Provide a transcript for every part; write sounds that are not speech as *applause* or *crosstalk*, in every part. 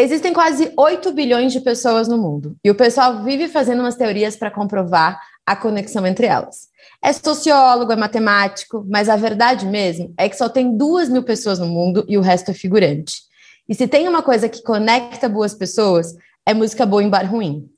Existem quase 8 bilhões de pessoas no mundo e o pessoal vive fazendo umas teorias para comprovar a conexão entre elas. É sociólogo, é matemático, mas a verdade mesmo é que só tem duas mil pessoas no mundo e o resto é figurante. E se tem uma coisa que conecta boas pessoas, é música boa em bar ruim.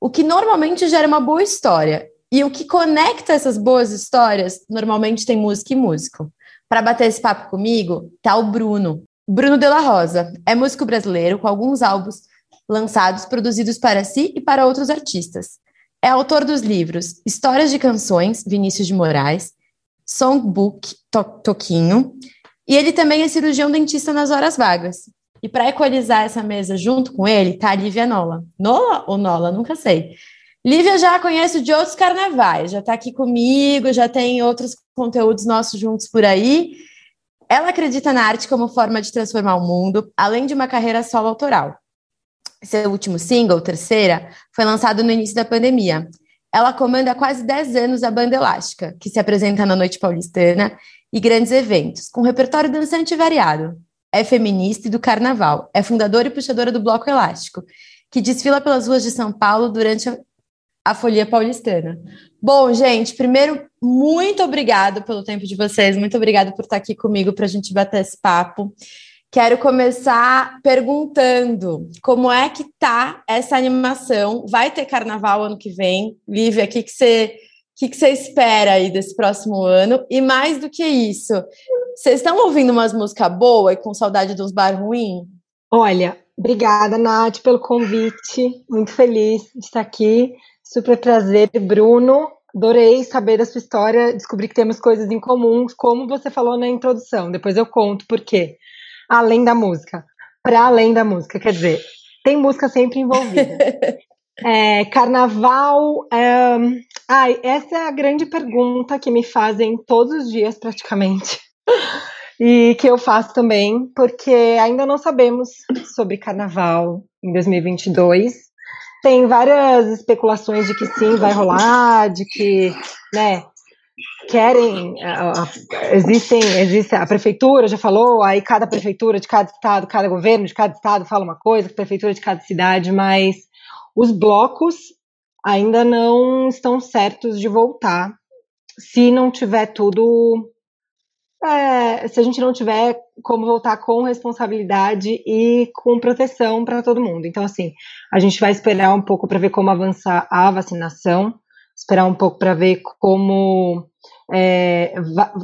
O que normalmente gera uma boa história. E o que conecta essas boas histórias, normalmente tem música e músico. Para bater esse papo comigo, tá o Bruno. Bruno de la Rosa é músico brasileiro com alguns álbuns lançados, produzidos para si e para outros artistas. É autor dos livros Histórias de Canções, Vinícius de Moraes, Songbook, to Toquinho, e ele também é cirurgião dentista nas horas vagas. E para equalizar essa mesa junto com ele, tá a Lívia Nola. Nola ou Nola? Nunca sei. Lívia já conhece de outros carnavais, já está aqui comigo, já tem outros conteúdos nossos juntos por aí. Ela acredita na arte como forma de transformar o mundo, além de uma carreira solo autoral. Seu último single, Terceira, foi lançado no início da pandemia. Ela comanda há quase 10 anos a Banda Elástica, que se apresenta na Noite Paulistana e grandes eventos, com repertório dançante variado. É feminista e do carnaval. É fundadora e puxadora do Bloco Elástico, que desfila pelas ruas de São Paulo durante a Folia Paulistana. Bom, gente, primeiro, muito obrigado pelo tempo de vocês, muito obrigado por estar aqui comigo para a gente bater esse papo. Quero começar perguntando como é que tá essa animação? Vai ter carnaval ano que vem? Lívia, o que, você que, que você espera aí desse próximo ano? E mais do que isso, vocês estão ouvindo umas músicas boas e com saudade dos bar ruim? Olha, obrigada, Nath, pelo convite. Muito feliz de estar aqui. Super prazer, Bruno. Adorei saber da sua história, descobri que temos coisas em comum, como você falou na introdução. Depois eu conto por quê além da música. Para além da música, quer dizer, tem música sempre envolvida. *laughs* é, carnaval. É... Ai, essa é a grande pergunta que me fazem todos os dias, praticamente. e que eu faço também, porque ainda não sabemos sobre carnaval em 2022. Tem várias especulações de que sim, vai rolar, de que, né, querem, existem, existe a prefeitura já falou, aí cada prefeitura de cada estado, cada governo de cada estado fala uma coisa, prefeitura de cada cidade, mas os blocos ainda não estão certos de voltar. Se não tiver tudo, é, se a gente não tiver como voltar com responsabilidade e com proteção para todo mundo. Então, assim, a gente vai esperar um pouco para ver como avançar a vacinação, esperar um pouco para ver como é,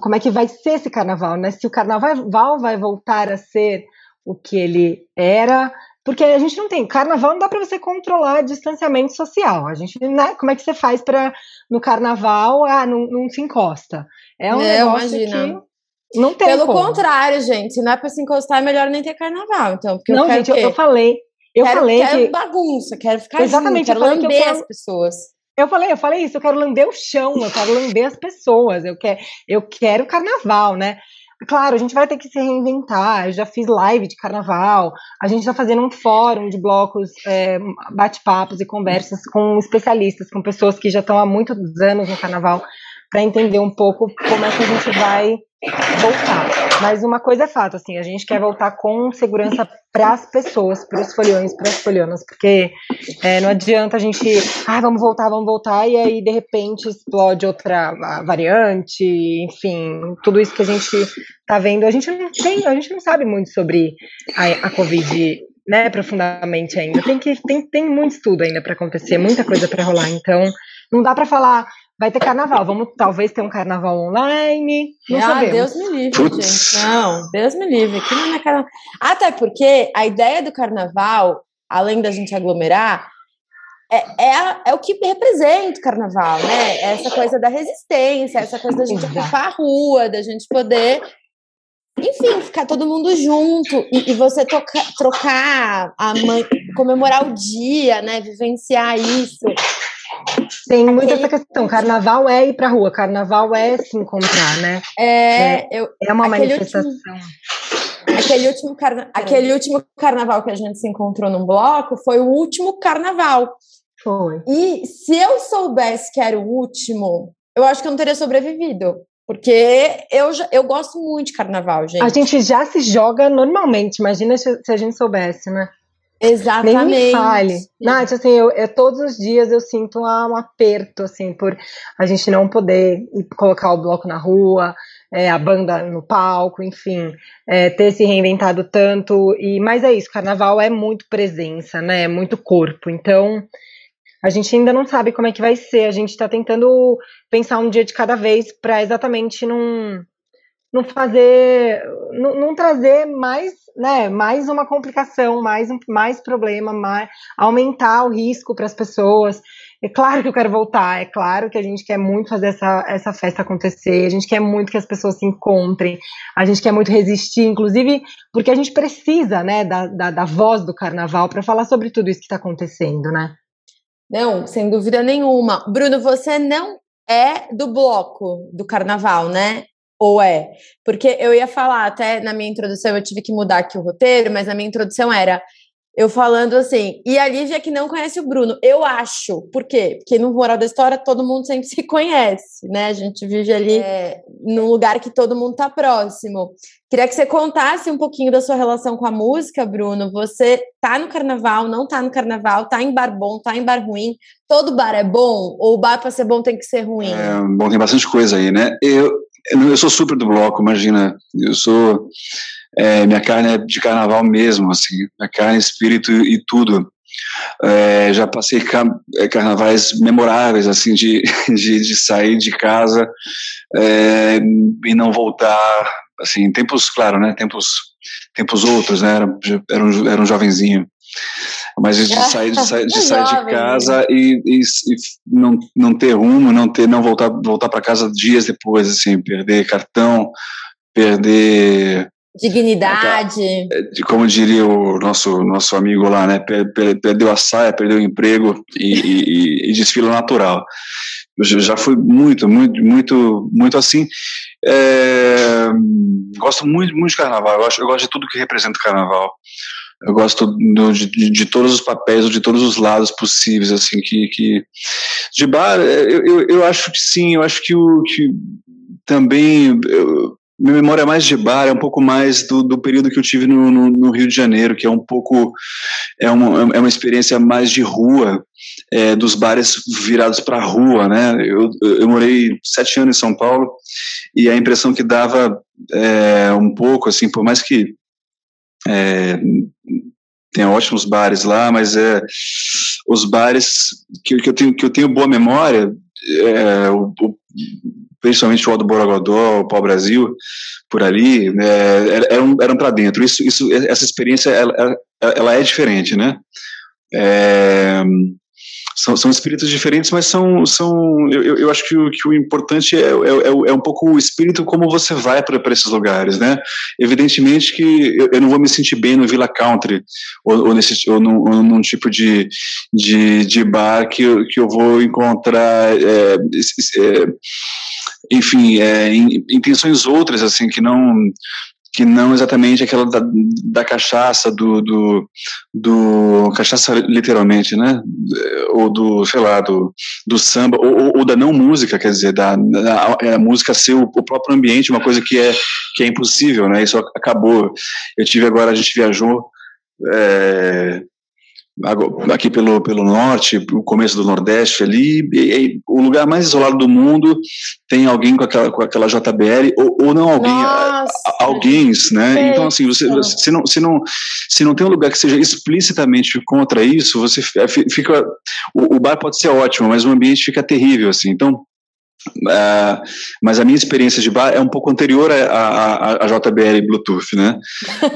como é que vai ser esse carnaval, né? Se o carnaval vai voltar a ser o que ele era, porque a gente não tem carnaval, não dá para você controlar distanciamento social. A gente, né? Como é que você faz para no carnaval, ah, não, não se encosta? É um é, negócio imagina. que não tem. Pelo como. contrário, gente, se não é para se encostar, é melhor nem ter carnaval. Então, porque não, eu gente, eu, eu, falei, eu quero, falei quero que bagunça, quero ficar Exatamente, junto, quero lamber que quero... as pessoas. Eu falei, eu falei isso, eu quero lamber o chão, eu quero lamber as pessoas, eu quero, eu quero carnaval, né? Claro, a gente vai ter que se reinventar. Eu já fiz live de carnaval. A gente está fazendo um fórum de blocos, é, bate-papos e conversas com especialistas, com pessoas que já estão há muitos anos no carnaval, para entender um pouco como é que a gente vai voltar. Mas uma coisa é fato, assim, a gente quer voltar com segurança para as pessoas, para os foliões, para as folianas, porque é, não adianta a gente, ah, vamos voltar, vamos voltar, e aí de repente explode outra variante, enfim, tudo isso que a gente está vendo, a gente não tem, a gente não sabe muito sobre a, a Covid né, profundamente ainda. Tem que tem, tem muito estudo ainda para acontecer, muita coisa para rolar. Então, não dá para falar vai ter carnaval. Vamos talvez ter um carnaval online. Não ah, sabemos. Deus me livre, Putz. gente. Não, Deus me livre. Aqui não é carnaval. Até porque a ideia do carnaval, além da gente aglomerar, é, é, é, o que representa o carnaval, né? É essa coisa da resistência, essa coisa da gente ocupar a rua, da gente poder, enfim, ficar todo mundo junto e, e você toca, trocar, a mãe, comemorar o dia, né? Vivenciar isso. Tem muito Aquele... essa questão. Carnaval é ir pra rua, carnaval é se encontrar, né? É, é, eu, é uma manifestação. Último, aquele, último carna... aquele último carnaval que a gente se encontrou num bloco foi o último carnaval. Foi. E se eu soubesse que era o último, eu acho que eu não teria sobrevivido. Porque eu, já, eu gosto muito de carnaval, gente. A gente já se joga normalmente, imagina se, se a gente soubesse, né? Exatamente. Nem me fale. Nath, assim, eu, eu, todos os dias eu sinto um aperto, assim, por a gente não poder colocar o bloco na rua, é, a banda no palco, enfim, é, ter se reinventado tanto. E Mas é isso, carnaval é muito presença, né? É muito corpo. Então, a gente ainda não sabe como é que vai ser. A gente está tentando pensar um dia de cada vez para exatamente não não fazer, não, não, trazer mais, né, mais uma complicação, mais, mais problema, mais, aumentar o risco para as pessoas. É claro que eu quero voltar, é claro que a gente quer muito fazer essa, essa festa acontecer, a gente quer muito que as pessoas se encontrem, a gente quer muito resistir, inclusive porque a gente precisa, né, da, da, da voz do carnaval para falar sobre tudo isso que está acontecendo, né? Não, sem dúvida nenhuma. Bruno, você não é do bloco do carnaval, né? Ou é? Porque eu ia falar, até na minha introdução, eu tive que mudar aqui o roteiro, mas na minha introdução era eu falando assim, e a Lívia que não conhece o Bruno. Eu acho. Por quê? Porque no moral da história todo mundo sempre *laughs* se conhece, né? A gente vive ali é, num lugar que todo mundo tá próximo. Queria que você contasse um pouquinho da sua relação com a música, Bruno. Você tá no carnaval, não tá no carnaval, tá em bar bom, tá em bar ruim. Todo bar é bom? Ou o bar para ser bom tem que ser ruim? É, bom, tem bastante coisa aí, né? Eu, eu sou super do bloco, imagina. Eu sou. É, minha carne é de carnaval mesmo, assim. Minha carne, espírito e tudo. É, já passei car é, carnavais memoráveis, assim, de, *laughs* de, de sair de casa é, e não voltar, assim, tempos, claro, né, tempos, tempos outros, né, era, era, um, era um jovenzinho mas de sair de *laughs* sair, de, sair de casa e, e, e, não, não ter rumo, não ter não voltar voltar para casa dias depois, assim, perder cartão, perder dignidade, é, como diria o nosso nosso amigo lá, né, perdeu a saia, perdeu o emprego e, e, desfila natural. Eu já fui muito, muito, muito, muito assim. É, gosto muito, muito de carnaval. Eu gosto, eu gosto de tudo que representa o carnaval. Eu gosto do, de, de, todos os papéis, de todos os lados possíveis, assim, que, que de bar, eu, eu, eu acho que sim, eu acho que o que também eu, minha memória é mais de bar, é um pouco mais do, do período que eu tive no, no, no, Rio de Janeiro, que é um pouco é uma, é uma experiência mais de rua, é, dos bares virados para a rua, né? Eu, eu morei sete anos em São Paulo e a impressão que dava é, um pouco, assim, por mais que é, tem ótimos bares lá, mas é os bares que, que eu tenho que eu tenho boa memória, é, o, o, principalmente o Aldo Borogodó, o Pau Brasil, por ali, é, eram, eram para dentro. Isso, isso, essa experiência, ela, ela é diferente, né? É, são, são espíritos diferentes, mas são, são eu, eu acho que o, que o importante é, é, é, é um pouco o espírito como você vai para esses lugares, né? Evidentemente que eu, eu, não vou me sentir bem no Villa Country ou, ou, nesse, ou, num, ou num tipo de, de, de bar que, eu, que eu vou encontrar é, é, enfim, é, intenções outras, assim, que não que não exatamente aquela da, da cachaça, do, do, do, cachaça literalmente, né? Ou do, sei lá, do, do samba, ou, ou da não música, quer dizer, da, da a, música ser o, o, próprio ambiente, uma coisa que é, que é impossível, né? Isso acabou. Eu tive agora, a gente viajou é, aqui pelo, pelo norte, o começo do Nordeste ali, e, e, o lugar mais isolado do mundo tem alguém com aquela, com aquela JBL, ou, ou não alguém, Nossa. alguém, né? Então, assim, você, se, não, se, não, se não tem um lugar que seja explicitamente contra isso, você fica. O, o bar pode ser ótimo, mas o ambiente fica terrível, assim. Então, Uh, mas a minha experiência de bar é um pouco anterior à, JBL Bluetooth, né?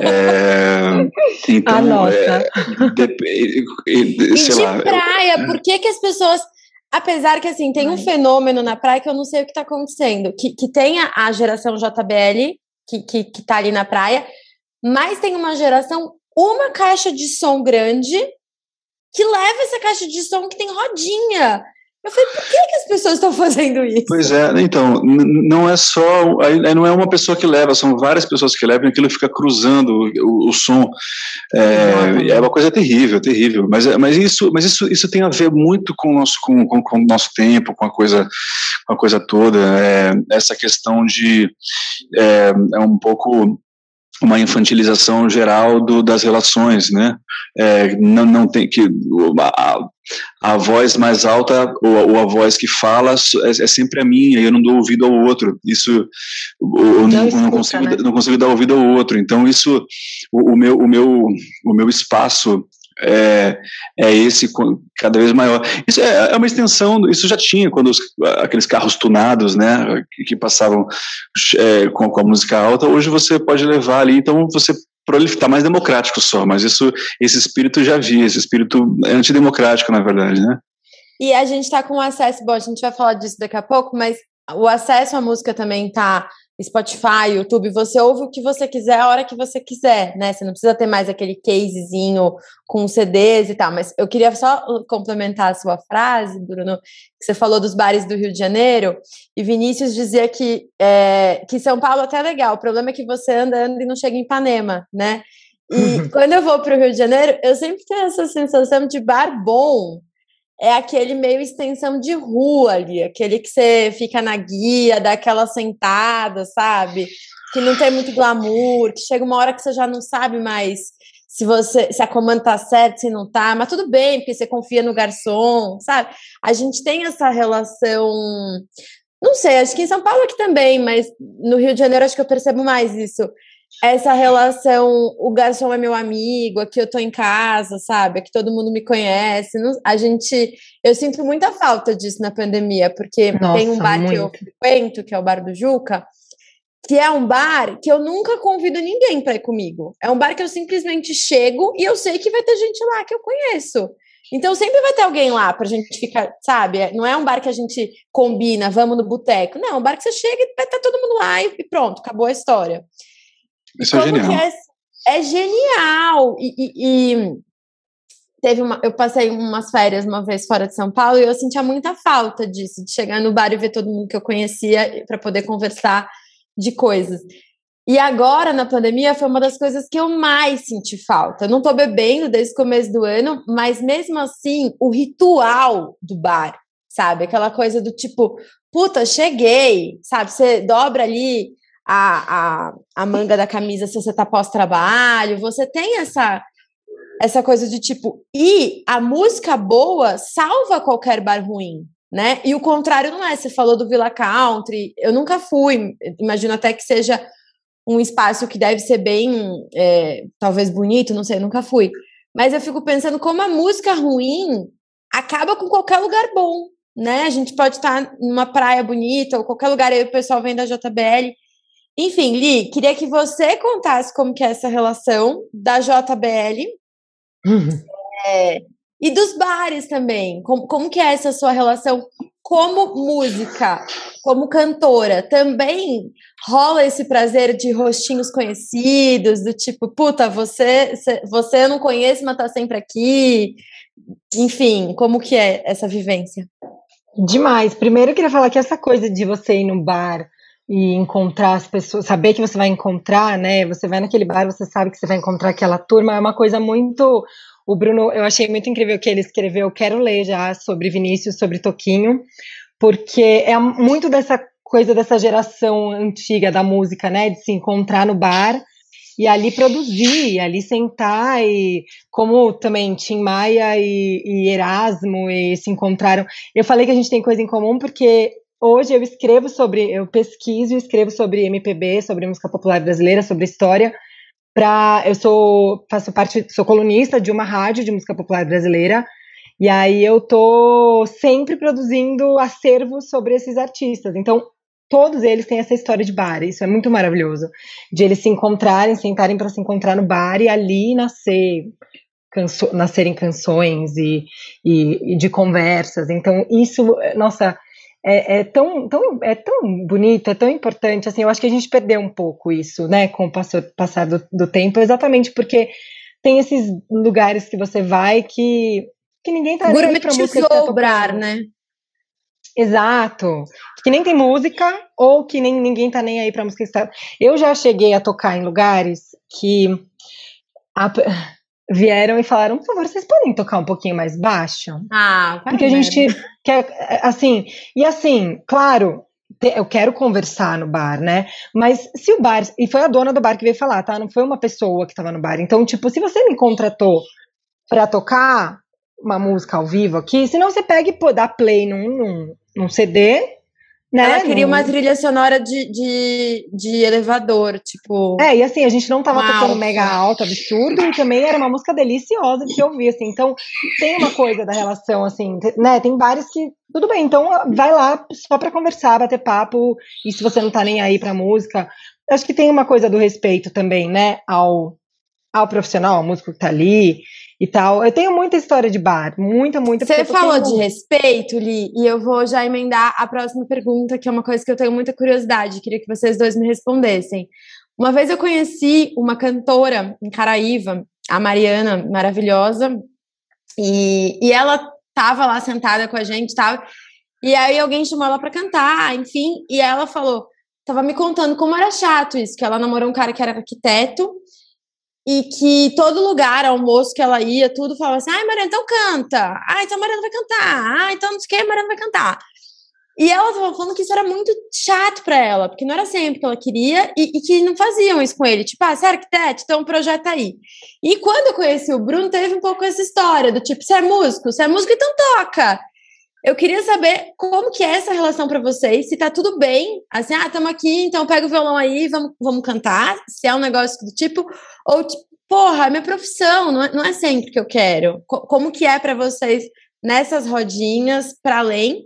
É, *laughs* então, ah, é, de, de, sei e de lá, praia, eu, por que, que as pessoas. Apesar que assim, tem um fenômeno na praia que eu não sei o que está acontecendo. Que, que tem a, a geração JBL, que, que, que tá ali na praia, mas tem uma geração, uma caixa de som grande que leva essa caixa de som que tem rodinha. Eu falei, por que, que as pessoas estão fazendo isso? Pois é, então, não é só, aí não é uma pessoa que leva, são várias pessoas que levam e aquilo fica cruzando o, o som. É, é, uma coisa terrível, terrível. Mas, mas, isso, mas isso, isso tem a ver muito com o nosso, com, com, com nosso tempo, com a coisa, com a coisa toda. É, essa questão de. É, é um pouco uma infantilização geral do, das relações, né? É, não, não tem que a, a voz mais alta ou, ou, a voz que fala é, é, sempre a minha e eu não dou ouvido ao outro. Isso eu não, não, escuta, não consigo né? não consigo dar ouvido ao outro. Então isso o, o meu o meu o meu espaço é, é esse cada vez maior. Isso é, é, uma extensão, isso já tinha quando os, aqueles carros tunados, né, que, que passavam é, com, com, a música alta, hoje você pode levar ali, então você está mais democrático só, mas isso, esse espírito já havia, esse espírito antidemocrático, na verdade, né. E a gente está com acesso, bom, a gente vai falar disso daqui a pouco, mas o acesso à música também está Spotify, YouTube, você ouve o que você quiser a hora que você quiser, né? Você não precisa ter mais aquele casezinho com CDs e tal. Mas eu queria só complementar a sua frase, Bruno, que você falou dos bares do Rio de Janeiro, e Vinícius dizia que, é, que São Paulo até é legal, o problema é que você anda, anda e não chega em Ipanema, né? E quando eu vou para o Rio de Janeiro, eu sempre tenho essa sensação de bar bom, é aquele meio extensão de rua ali, aquele que você fica na guia, dá aquela sentada, sabe? Que não tem muito glamour, que chega uma hora que você já não sabe mais se você se a comanda tá certa, se não tá, mas tudo bem, porque você confia no garçom, sabe? A gente tem essa relação não sei, acho que em São Paulo aqui também, mas no Rio de Janeiro acho que eu percebo mais isso essa relação, o garçom é meu amigo, aqui eu tô em casa, sabe? Aqui todo mundo me conhece. A gente, eu sinto muita falta disso na pandemia, porque Nossa, tem um bar muito. que eu frequento, que é o bar do Juca, que é um bar que eu nunca convido ninguém para ir comigo. É um bar que eu simplesmente chego e eu sei que vai ter gente lá que eu conheço. Então sempre vai ter alguém lá pra gente ficar, sabe? Não é um bar que a gente combina, vamos no boteco. Não, é um bar que você chega e vai estar todo mundo lá e pronto, acabou a história. Isso é genial. É, é, genial. E, e, e, teve uma, eu passei umas férias uma vez fora de São Paulo e eu sentia muita falta disso, de chegar no bar e ver todo mundo que eu conhecia para poder conversar de coisas. E agora, na pandemia, foi uma das coisas que eu mais senti falta. Eu não tô bebendo desde o começo do ano, mas mesmo assim, o ritual do bar, sabe? Aquela coisa do tipo, puta, cheguei, sabe? Você dobra ali a, a, a manga da camisa se você tá pós-trabalho, você tem essa essa coisa de tipo, e a música boa salva qualquer bar ruim, né? E o contrário não é, você falou do Villa Country, eu nunca fui, imagino até que seja um espaço que deve ser bem, é, talvez bonito, não sei, nunca fui. Mas eu fico pensando como a música ruim acaba com qualquer lugar bom, né? A gente pode estar numa praia bonita ou qualquer lugar aí o pessoal vem da JBL enfim, Li, queria que você contasse como que é essa relação da JBL uhum. é, e dos bares também. Como, como que é essa sua relação como música, como cantora? Também rola esse prazer de rostinhos conhecidos, do tipo, puta, você, você eu não conheço, mas tá sempre aqui. Enfim, como que é essa vivência? Demais. Primeiro eu queria falar que essa coisa de você ir no bar e encontrar as pessoas, saber que você vai encontrar, né? Você vai naquele bar, você sabe que você vai encontrar aquela turma, é uma coisa muito. O Bruno, eu achei muito incrível que ele escreveu, quero ler já sobre Vinícius, sobre Toquinho, porque é muito dessa coisa dessa geração antiga da música, né? De se encontrar no bar e ali produzir, ali sentar e como também Tim Maia e, e Erasmo e se encontraram. Eu falei que a gente tem coisa em comum porque Hoje eu escrevo sobre, eu pesquiso e escrevo sobre MPB, sobre música popular brasileira, sobre história. Pra, eu sou faço parte, sou colunista de uma rádio de música popular brasileira. E aí eu tô sempre produzindo acervos sobre esses artistas. Então, todos eles têm essa história de bar. Isso é muito maravilhoso. De eles se encontrarem, sentarem para se encontrar no bar e ali nascer canso, nascerem canções e, e, e de conversas. Então, isso, nossa, é, é, tão, tão, é tão bonito, é tão importante, assim, eu acho que a gente perdeu um pouco isso, né, com o passar do, do tempo, exatamente porque tem esses lugares que você vai que, que ninguém tá música tá né? Exato. Que nem tem música ou que nem ninguém tá nem aí pra música está. Eu já cheguei a tocar em lugares que a, vieram e falaram, por favor, vocês podem tocar um pouquinho mais baixo? Ah, Porque a gente quer, assim, e assim, claro, eu quero conversar no bar, né? Mas se o bar. E foi a dona do bar que veio falar, tá? Não foi uma pessoa que tava no bar. Então, tipo, se você me contratou para tocar uma música ao vivo aqui, senão você pega e pô, dá play num, num, num CD né? Ela queria uma trilha sonora de, de, de elevador, tipo. É, e assim, a gente não tava tocando mega alto, absurdo, e também era uma música deliciosa de se ouvir, assim. Então, tem uma coisa da relação, assim, né? Tem vários que. Tudo bem, então vai lá só pra conversar, bater papo, e se você não tá nem aí pra música. Acho que tem uma coisa do respeito também, né? Ao, ao profissional, ao músico que tá ali e tal. Eu tenho muita história de bar, muita, muita. Você falou de respeito, Li, e eu vou já emendar a próxima pergunta, que é uma coisa que eu tenho muita curiosidade, queria que vocês dois me respondessem. Uma vez eu conheci uma cantora em Caraíva, a Mariana, maravilhosa, e, e ela tava lá sentada com a gente, tava, e aí alguém chamou ela para cantar, enfim, e ela falou, tava me contando como era chato isso, que ela namorou um cara que era arquiteto, e que todo lugar, almoço que ela ia, tudo falava assim: ai, Mariana, então canta. Ah, então Mariana vai cantar. Ah, então não sei o que, Mariana vai cantar. E ela tava falando que isso era muito chato para ela, porque não era sempre que ela queria e, e, que não faziam isso com ele. Tipo, ah, você é arquiteto, então um projeto aí. E quando eu conheci o Bruno, teve um pouco essa história do tipo, você é músico, você é músico, então toca. Eu queria saber como que é essa relação para vocês, se tá tudo bem, assim, ah, estamos aqui, então pega o violão aí, vamos, vamos cantar, se é um negócio do tipo, ou tipo, porra, é minha profissão, não é, não é sempre que eu quero. como que é para vocês nessas rodinhas para além?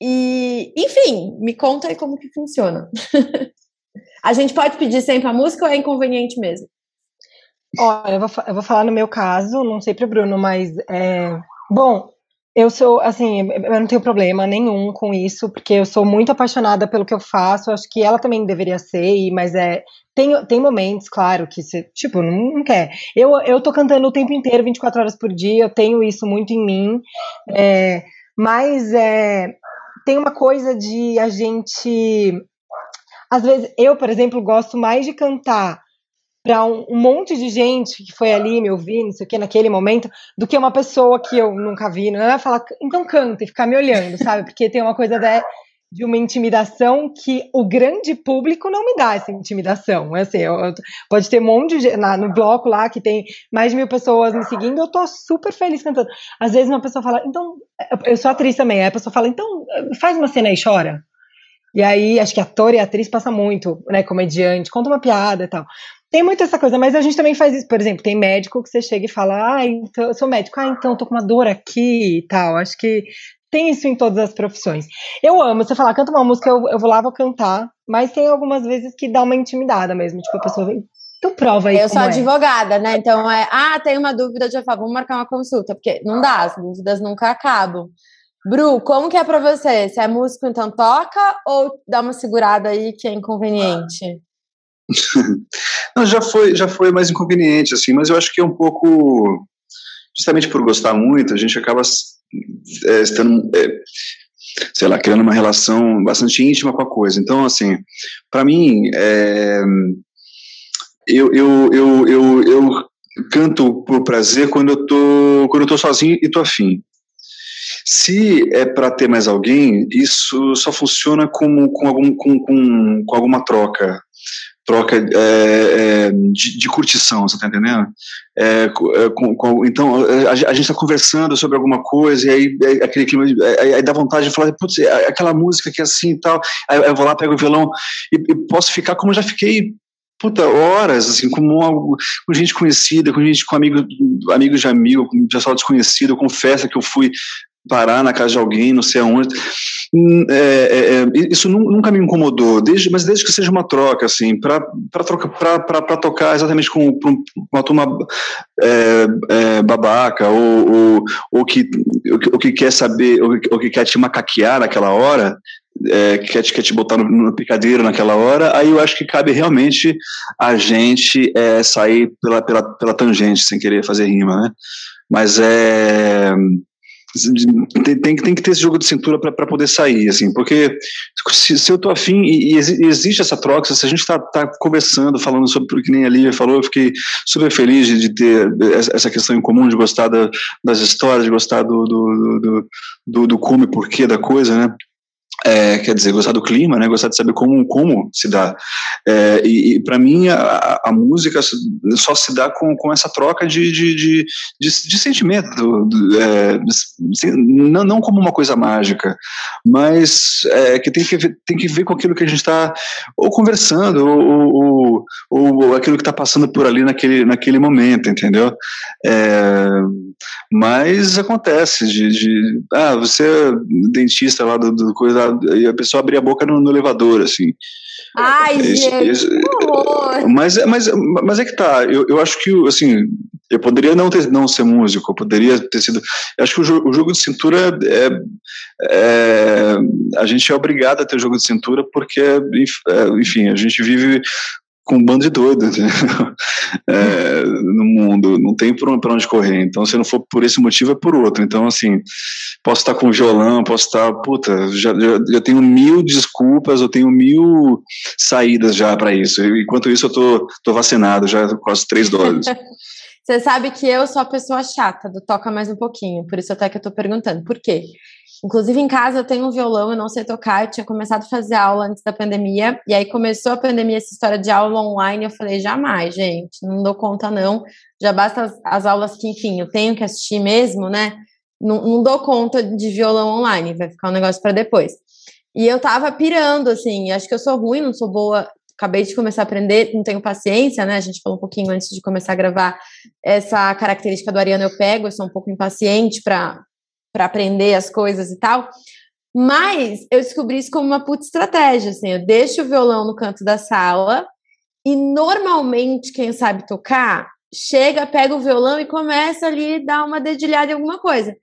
E, enfim, me conta aí como que funciona. *laughs* a gente pode pedir sempre a música ou é inconveniente mesmo? Olha, eu vou, eu vou falar no meu caso, não sei para Bruno, mas é, bom, eu sou, assim, eu não tenho problema nenhum com isso, porque eu sou muito apaixonada pelo que eu faço, acho que ela também deveria ser, mas é. Tem, tem momentos, claro, que você, tipo, não, não quer. Eu, eu tô cantando o tempo inteiro, 24 horas por dia, eu tenho isso muito em mim, é, mas é, tem uma coisa de a gente. Às vezes, eu, por exemplo, gosto mais de cantar para um, um, monte de gente que foi ali me ouvir, não sei o que, naquele momento, do que uma pessoa que eu nunca vi. Não é falar, então canta e ficar me olhando, *laughs* sabe? Porque tem uma coisa de, de uma intimidação que o grande público não me dá essa intimidação. É assim, eu, eu, pode ter um monte de na, no bloco lá que tem mais de mil pessoas me seguindo, eu tô super feliz cantando. Às vezes uma pessoa fala, então, eu sou atriz também, aí a pessoa fala, então, faz uma cena e chora. E aí, acho que ator e atriz passa muito, né? Comediante, conta uma piada e tal. Tem muito essa coisa, mas a gente também faz isso. Por exemplo, tem médico que você chega e fala, ah, então, eu sou médico, ah, então, tô com uma dor aqui e tal. Acho que tem isso em todas as profissões. Eu amo, você falar, canta uma música, eu, eu vou lá, vou cantar, mas tem algumas vezes que dá uma intimidada mesmo, tipo, a pessoa vem, então prova aí. Eu sou é. advogada, né? Então é, ah, tem uma dúvida, já falo, vamos marcar uma consulta, porque não dá, as dúvidas nunca acabam. Bru, como que é para você? Se é músico, então toca ou dá uma segurada aí que é inconveniente? Não, já foi, já foi mais inconveniente, assim, mas eu acho que é um pouco, justamente por gostar muito, a gente acaba é, estando, é, sei lá, criando uma relação bastante íntima com a coisa. Então, assim, para mim, é, eu, eu, eu, eu, eu canto por prazer quando eu tô, quando eu tô sozinho e tô afim. Se é para ter mais alguém, isso só funciona com, com, algum, com, com, com alguma troca troca é, é, de, de, curtição, você está entendendo? É, é, com, com, então, a, a gente está conversando sobre alguma coisa, e aí, é, aquele clima, aí, aí, dá vontade de falar, putz, aquela música que é assim e tal, aí eu vou lá, pego o violão e, e posso ficar como eu já fiquei puta, horas, assim, com, uma, com gente conhecida, com gente, com amigo, amigos de amigo, com pessoal desconhecido, com festa que eu fui parar na casa de alguém, não sei aonde. Hum, é, é, é isso nunca me incomodou, desde, mas desde que seja uma troca, assim, para tocar exatamente com, com uma turma é, é, babaca ou, ou, ou, que, ou que quer saber, ou, ou que quer te macaquear naquela hora, é, quer, te, quer te botar no, no picadeiro naquela hora, aí eu acho que cabe realmente a gente é, sair pela, pela, pela tangente, sem querer fazer rima, né? Mas é tem, tem, tem que ter esse jogo de cintura para poder sair, assim, porque se, se eu tô afim e, e, existe essa troca, se a gente está tá conversando, falando sobre o que nem a Lívia falou, eu fiquei super feliz de, ter essa questão em comum, de gostar da, das histórias, de gostar do, do, do, do, do como e porquê da coisa, né? É, quer dizer, gostar do clima, né? Gostar de saber como, como se dá. É, e, e para mim, a, a, música só se dá com, com essa troca de, de, de, de, de sentimento, é, não, não como uma coisa mágica, mas é, que tem que ver, tem que ver com aquilo que a gente está ou conversando, ou, ou, ou aquilo que está passando por ali naquele, naquele momento, entendeu? É, mas acontece de, de, ah, você é dentista lá do, do coisa e a pessoa abria a boca no, no elevador, assim. Ai, é, gente, isso, mas, mas, mas é que tá, eu, eu acho que, assim, eu poderia não, ter, não ser músico, eu poderia ter sido. Acho que o, jogo, o jogo de cintura é, é, A gente é obrigado a ter jogo de cintura porque, é, enfim, a gente vive com um bando de doidos *laughs* é, no mundo, não tem para onde correr. Então, se não for por esse motivo, é por outro. Então, assim, posso estar com violão, posso estar, puta, já, já, já tenho mil desculpas, eu tenho mil saídas já para isso. Enquanto isso, eu tô, tô vacinado já as três doses. *laughs* Você sabe que eu sou a pessoa chata do toca mais um pouquinho, por isso até que eu tô perguntando. Por quê? Inclusive, em casa eu tenho um violão, eu não sei tocar. Eu tinha começado a fazer aula antes da pandemia, e aí começou a pandemia, essa história de aula online. Eu falei, jamais, gente, não dou conta, não. Já basta as, as aulas que, enfim, eu tenho que assistir mesmo, né? Não, não dou conta de violão online, vai ficar um negócio para depois. E eu tava pirando, assim, acho que eu sou ruim, não sou boa. Acabei de começar a aprender, não tenho paciência, né? A gente falou um pouquinho antes de começar a gravar essa característica do Ariano, eu pego, eu sou um pouco impaciente para para aprender as coisas e tal. Mas eu descobri isso como uma puta estratégia, assim, eu deixo o violão no canto da sala e normalmente quem sabe tocar chega, pega o violão e começa ali dar uma dedilhada em alguma coisa.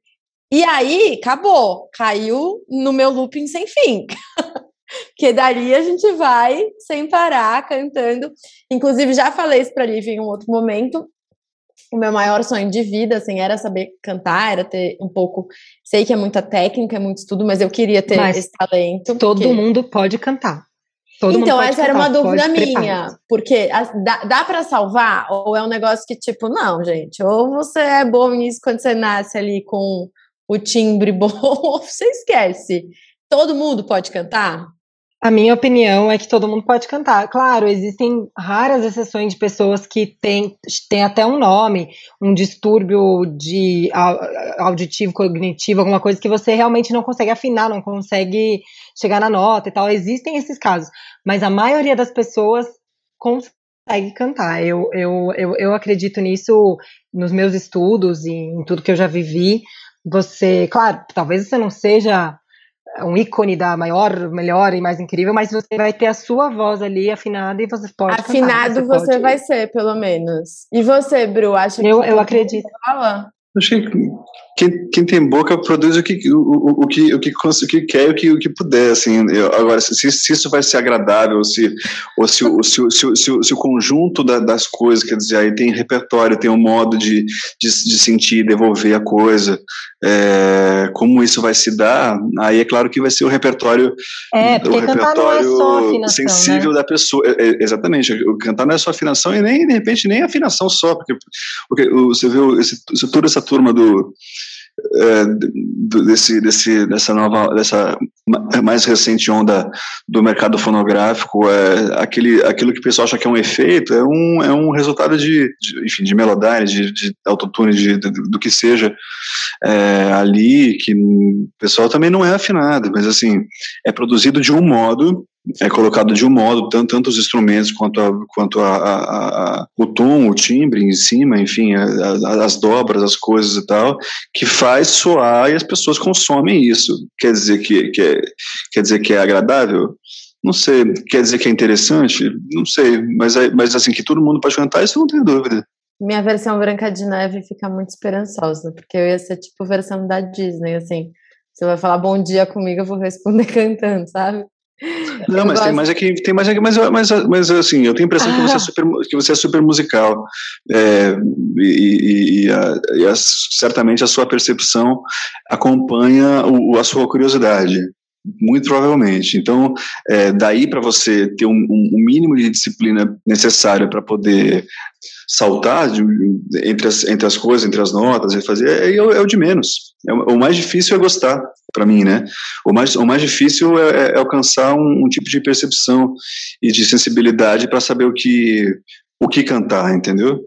E aí, acabou, caiu no meu looping sem fim. *laughs* que dali a gente vai sem parar cantando. Inclusive já falei isso para Lívia em um outro momento o meu maior sonho de vida, assim, era saber cantar, era ter um pouco. Sei que é muita técnica, é muito estudo, mas eu queria ter mas esse talento. Todo porque... mundo pode cantar. Todo então, essa cantar, era uma dúvida minha, porque dá, dá para salvar? Ou é um negócio que, tipo, não, gente, ou você é bom nisso quando você nasce ali com o timbre *laughs* bom, ou você esquece. Todo mundo pode cantar? A minha opinião é que todo mundo pode cantar. Claro, existem raras exceções de pessoas que têm, têm até um nome, um distúrbio de auditivo, cognitivo, alguma coisa que você realmente não consegue afinar, não consegue chegar na nota e tal. Existem esses casos, mas a maioria das pessoas consegue cantar. Eu, eu, eu, eu acredito nisso nos meus estudos e em tudo que eu já vivi. Você, claro, talvez você não seja um ícone da maior, melhor e mais incrível, mas você vai ter a sua voz ali afinada e você pode Afinado cantar, você, você vai ser, pelo menos. E você, Bru, acha eu, que eu acredito. Fala? Achei que quem, quem tem boca produz o que, o, o, o, que, o, que, o que quer o que, o que puder, assim, eu, agora, se, se isso vai ser agradável, se, ou se, o, se, se, se, se o conjunto da, das coisas, quer dizer, aí tem repertório, tem um modo de, de, de sentir, devolver a coisa, é, como isso vai se dar, aí é claro que vai ser o repertório, é, o repertório não é sensível né? da pessoa, é, é, exatamente, o cantar não é só afinação e nem, de repente, nem afinação só, porque, porque você viu esse, toda essa turma do é, desse, desse, dessa nova, dessa mais recente onda do mercado fonográfico, é, aquele, aquilo que o pessoal acha que é um efeito, é um, é um resultado de, de enfim, de melodie, de, de autotune, de, de, do que seja é, ali, que o pessoal também não é afinado, mas assim, é produzido de um modo é colocado de um modo, tanto, tanto os instrumentos quanto, a, quanto a, a, a, o tom, o timbre em cima, enfim, as dobras, as coisas e tal, que faz soar e as pessoas consomem isso. Quer dizer que, que é, quer dizer que é agradável? Não sei. Quer dizer que é interessante? Não sei. Mas, é, mas assim, que todo mundo pode cantar, isso não tem dúvida. Minha versão Branca de Neve fica muito esperançosa, porque eu ia ser tipo versão da Disney, assim. Você vai falar bom dia comigo, eu vou responder *laughs* cantando, sabe? Não, mas tem mais aqui, tem mais aqui, mas, mas, mas assim, eu tenho a impressão ah. que você é super, que você é super musical é, e, e, a, e a, certamente a sua percepção acompanha o, a sua curiosidade. Muito provavelmente. Então, é, daí para você ter um, um, mínimo de disciplina necessária para poder saltar de, entre, as, entre as coisas, entre as notas e fazer, é, é, é o de menos. É, o mais difícil é gostar, para mim, né? O mais, o mais difícil é, é, é alcançar um, um, tipo de percepção e de sensibilidade para saber o que, o que cantar, entendeu?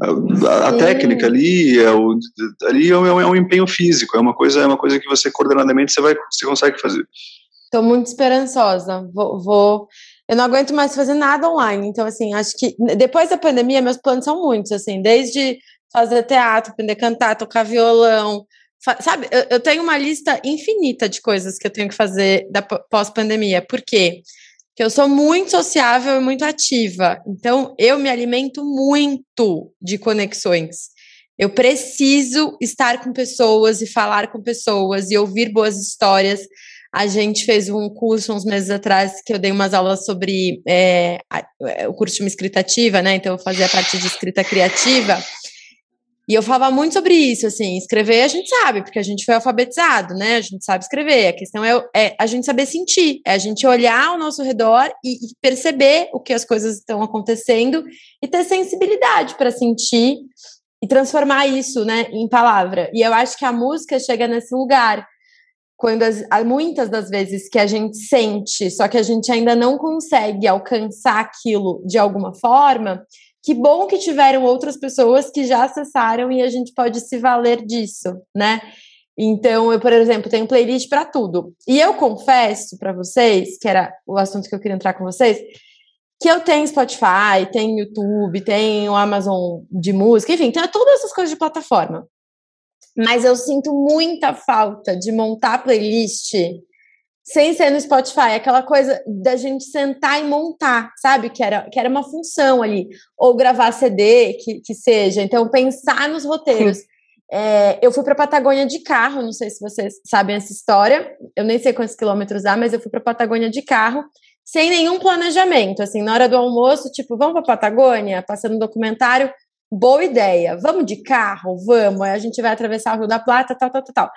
A, a técnica ali é o ali é um, é um, empenho físico, é uma coisa é uma coisa que você coordenadamente você vai você consegue fazer. Estou muito esperançosa. Vou, vou, eu não aguento mais fazer nada online. Então assim, acho que depois da pandemia meus planos são muitos assim, desde fazer teatro, aprender a cantar, tocar violão, sabe? Eu, eu tenho uma lista infinita de coisas que eu tenho que fazer da pós-pandemia. Por quê? Que eu sou muito sociável e muito ativa. Então, eu me alimento muito de conexões. Eu preciso estar com pessoas e falar com pessoas e ouvir boas histórias. A gente fez um curso uns meses atrás que eu dei umas aulas sobre é, a, o curso de uma escrita ativa, né? Então, eu fazia parte de escrita criativa. E eu falava muito sobre isso, assim, escrever a gente sabe, porque a gente foi alfabetizado, né? A gente sabe escrever. A questão é, é a gente saber sentir, é a gente olhar ao nosso redor e, e perceber o que as coisas estão acontecendo e ter sensibilidade para sentir e transformar isso, né, em palavra. E eu acho que a música chega nesse lugar quando as, muitas das vezes que a gente sente, só que a gente ainda não consegue alcançar aquilo de alguma forma, que bom que tiveram outras pessoas que já acessaram e a gente pode se valer disso, né? Então, eu, por exemplo, tenho playlist para tudo. E eu confesso para vocês, que era o assunto que eu queria entrar com vocês, que eu tenho Spotify, tenho YouTube, tenho Amazon de música, enfim, tenho todas essas coisas de plataforma. Mas eu sinto muita falta de montar playlist sem ser no Spotify, aquela coisa da gente sentar e montar, sabe? Que era, que era uma função ali, ou gravar CD, que, que seja. Então, pensar nos roteiros. É, eu fui para Patagônia de carro, não sei se vocês sabem essa história, eu nem sei quantos quilômetros dá, mas eu fui para Patagônia de carro, sem nenhum planejamento. Assim, na hora do almoço, tipo, vamos para Patagônia, passando um documentário, boa ideia. Vamos de carro? Vamos. Aí a gente vai atravessar o Rio da Plata, tal, tal, tal, tal.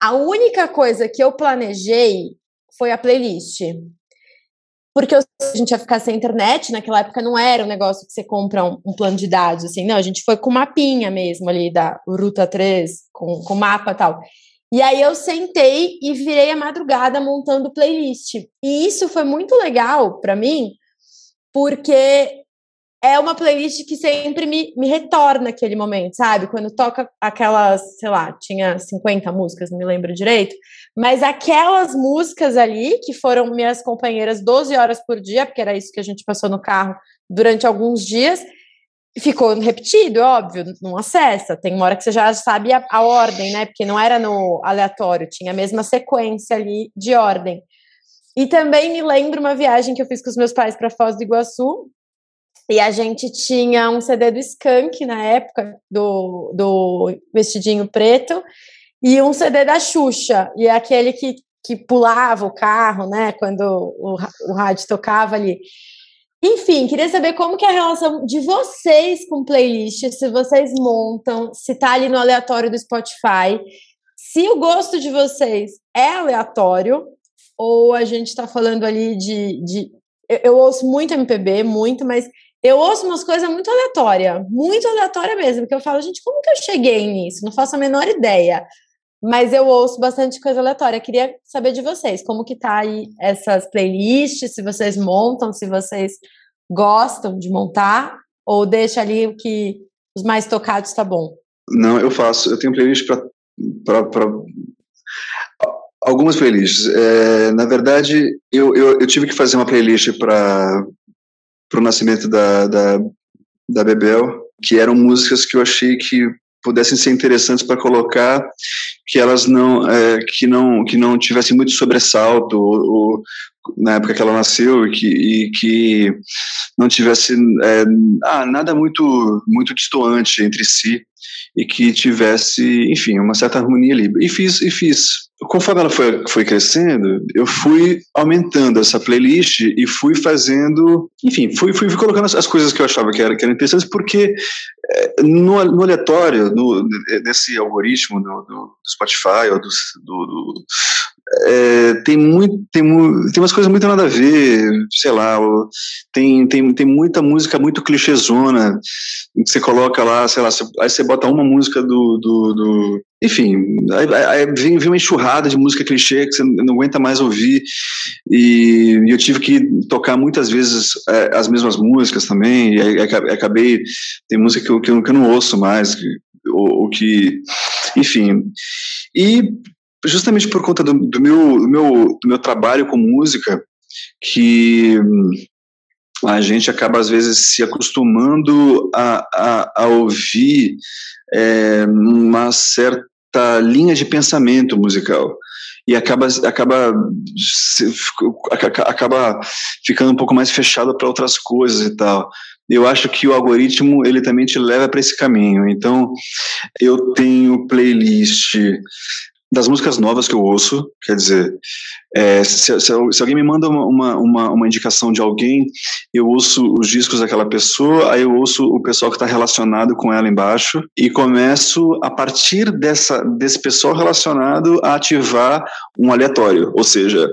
A única coisa que eu planejei foi a playlist. Porque a gente ia ficar sem internet, naquela época não era um negócio que você compra um, um plano de dados, assim, não, a gente foi com mapinha mesmo ali da Ruta 3, com, com mapa e tal. E aí eu sentei e virei a madrugada montando playlist. E isso foi muito legal para mim, porque é uma playlist que sempre me, me retorna aquele momento, sabe? Quando toca aquelas, sei lá, tinha 50 músicas, não me lembro direito, mas aquelas músicas ali, que foram minhas companheiras 12 horas por dia, porque era isso que a gente passou no carro durante alguns dias, ficou repetido, óbvio, não acessa. Tem uma hora que você já sabe a, a ordem, né? Porque não era no aleatório, tinha a mesma sequência ali de ordem. E também me lembro uma viagem que eu fiz com os meus pais para Foz do Iguaçu, e a gente tinha um CD do Skank na época, do, do Vestidinho Preto, e um CD da Xuxa, e é aquele que, que pulava o carro, né, quando o, o rádio tocava ali. Enfim, queria saber como que é a relação de vocês com playlist, se vocês montam, se tá ali no aleatório do Spotify, se o gosto de vocês é aleatório, ou a gente está falando ali de, de eu, eu, ouço muito MPB, muito, mas eu ouço umas coisas muito aleatórias, muito aleatória mesmo, porque eu falo, gente, como que eu cheguei nisso? Não faço a menor ideia. Mas eu ouço bastante coisa aleatória. Queria saber de vocês, como que tá aí essas playlists, se vocês montam, se vocês gostam de montar, ou deixa ali o que os mais tocados tá bom. Não, eu faço. Eu tenho playlist para algumas playlists. É, na verdade, eu, eu, eu, tive que fazer uma playlist para para o nascimento da, da, da Bebel, que eram músicas que eu achei que pudessem ser interessantes para colocar, que elas não, é, que não, que não tivessem muito sobressalto ou, ou, na época que ela nasceu e que, e que não tivesse é, ah, nada muito, muito distoante entre si e que tivesse, enfim, uma certa harmonia ali. E fiz, e fiz conforme ela foi, foi crescendo, eu fui aumentando essa playlist e fui fazendo, enfim, fui, fui, colocando as, as, coisas que eu achava que, que eram interessantes, porque é, no, no aleatório, no, nesse algoritmo do, do, Spotify ou do, do, é, tem muito tem, tem umas coisas muito nada a ver sei lá tem, tem, tem muita música muito clichêzona que você coloca lá sei lá aí você bota uma música do, do, do enfim aí, aí vem, vem uma enxurrada de música clichê que você não aguenta mais ouvir e, e eu tive que tocar muitas vezes é, as mesmas músicas também e acabei tem música que eu, que eu, que eu não ouço mais que, o, o que enfim e justamente por conta do, do, meu, do, meu, do meu trabalho com música, que hum, a gente acaba às vezes se acostumando a, a, a ouvir é, uma certa linha de pensamento musical e acaba acaba acaba ficando um pouco mais fechado para outras coisas e tal. Eu acho que o algoritmo ele também te leva para esse caminho. Então, eu tenho playlist das músicas novas que eu ouço, quer dizer, é, se, se, se, alguém me manda uma, uma, uma, indicação de alguém, eu ouço os discos daquela pessoa, aí eu ouço o pessoal que está relacionado com ela embaixo e começo, a partir dessa, desse pessoal relacionado, a ativar um aleatório, ou seja,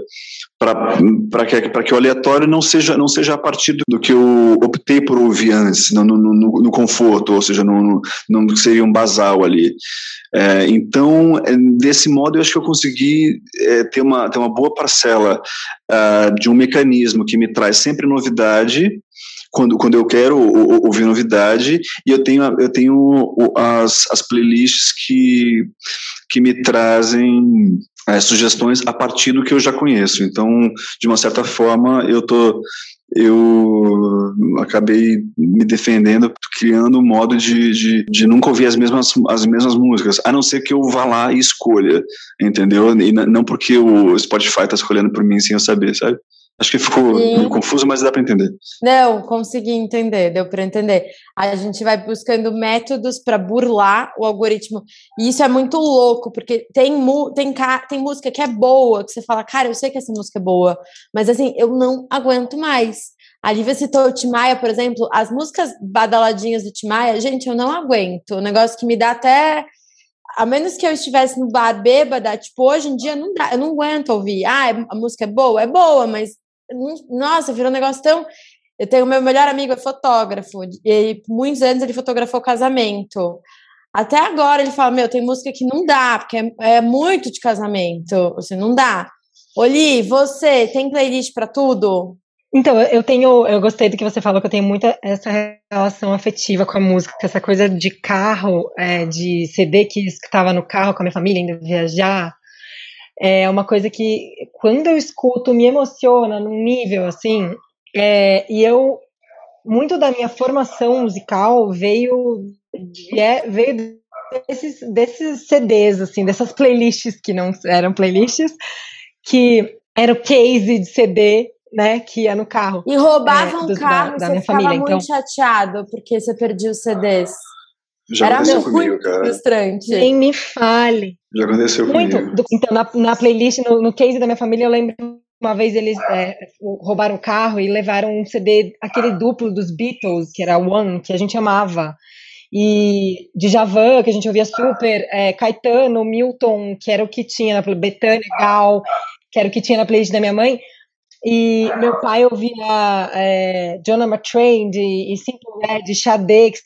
para que, que o aleatório não seja, não seja a partir do que eu optei por ouvir antes, no, no, no, no conforto, ou seja, no, no, seria um basal ali. É, então, é, desse modo, eu acho que eu consegui é, ter, uma, ter uma boa parcela uh, de um mecanismo que me traz sempre novidade, quando, quando eu quero ouvir novidade, e eu tenho, eu tenho as, as playlists que, que me trazem é, sugestões a partir do que eu já conheço. Então, de uma certa forma, eu tô eu acabei me defendendo, criando um modo de, de, de, nunca ouvir as mesmas, as mesmas músicas, a não ser que eu vá lá e escolha, entendeu? E não porque o Spotify está escolhendo por mim sem eu saber, sabe? Acho que ficou Sim. confuso, mas dá para entender. Não, consegui entender, deu para entender. A gente vai buscando métodos para burlar o algoritmo. E isso é muito louco, porque tem, tem, tem música que é boa, que você fala, cara, eu sei que essa música é boa, mas assim, eu não aguento mais. A Lívia citou o Timaya, por exemplo, as músicas badaladinhas do Timaya, gente, eu não aguento. O negócio que me dá até a menos que eu estivesse no bar bêbada, tipo, hoje em dia não dá, eu não aguento ouvir. Ah, a música é boa? É boa, mas nossa, virou um negócio tão. Eu tenho meu melhor amigo é fotógrafo, e muitos anos ele fotografou casamento. Até agora ele fala: Meu, tem música que não dá, porque é, é muito de casamento, assim, não dá. Oli, você tem playlist para tudo? Então, eu tenho, eu gostei do que você falou, que eu tenho muita essa relação afetiva com a música, essa coisa de carro, é, de CD que estava no carro com a minha família, indo viajar, é uma coisa que, quando eu escuto, me emociona num nível assim. É, e eu, muito da minha formação musical veio, é, veio desses, desses CDs, assim, dessas playlists que não eram playlists, que era o case de CD né, que ia no carro. E roubavam é, carro da, da minha família. muito então, chateado porque você perdia os CDs. Já Era aconteceu comigo, cara. frustrante. Nem me fale. Já aconteceu Muito. comigo. Então, na, na playlist, no, no, case da minha família, eu lembro uma vez eles é, roubaram o carro e levaram um CD, aquele duplo dos Beatles, que era One, que a gente amava. E de Javan, que a gente ouvia super, é, Caetano, Milton, que era o que tinha na Betânia, Gal, que era o que tinha na playlist da minha mãe. E meu pai ouvia é, Jonah McTrain e Simple Red, Xadex,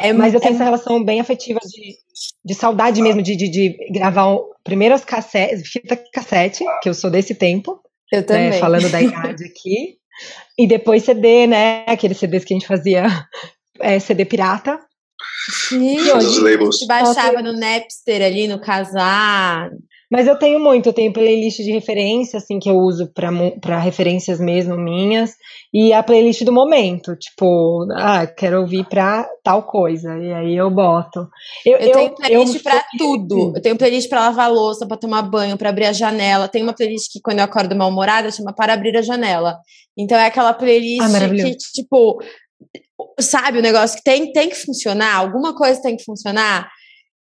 é, Mas eu tenho é, essa relação bem afetiva de, de saudade mesmo de, de, de gravar o, primeiro as cassetes, fita cassete, que eu sou desse tempo. Eu né, também. Né, falando da idade *laughs* aqui. E depois CD, né? Aqueles CDs que a gente fazia é, CD pirata. Sim, os labels. baixava no Napster ali, no Casar, mas eu tenho muito, eu tenho playlist de referência, assim, que eu uso para referências mesmo minhas, e a playlist do momento, tipo, ah, quero ouvir pra tal coisa, e aí eu boto. Eu, eu, eu tenho playlist eu, pra tudo. Eu tenho playlist pra lavar louça, pra tomar banho, pra abrir a janela. Tem uma playlist que quando eu acordo mal-humorada chama Para Abrir a Janela. Então é aquela playlist ah, que, tipo, sabe, o negócio que tem, tem que funcionar, alguma coisa tem que funcionar.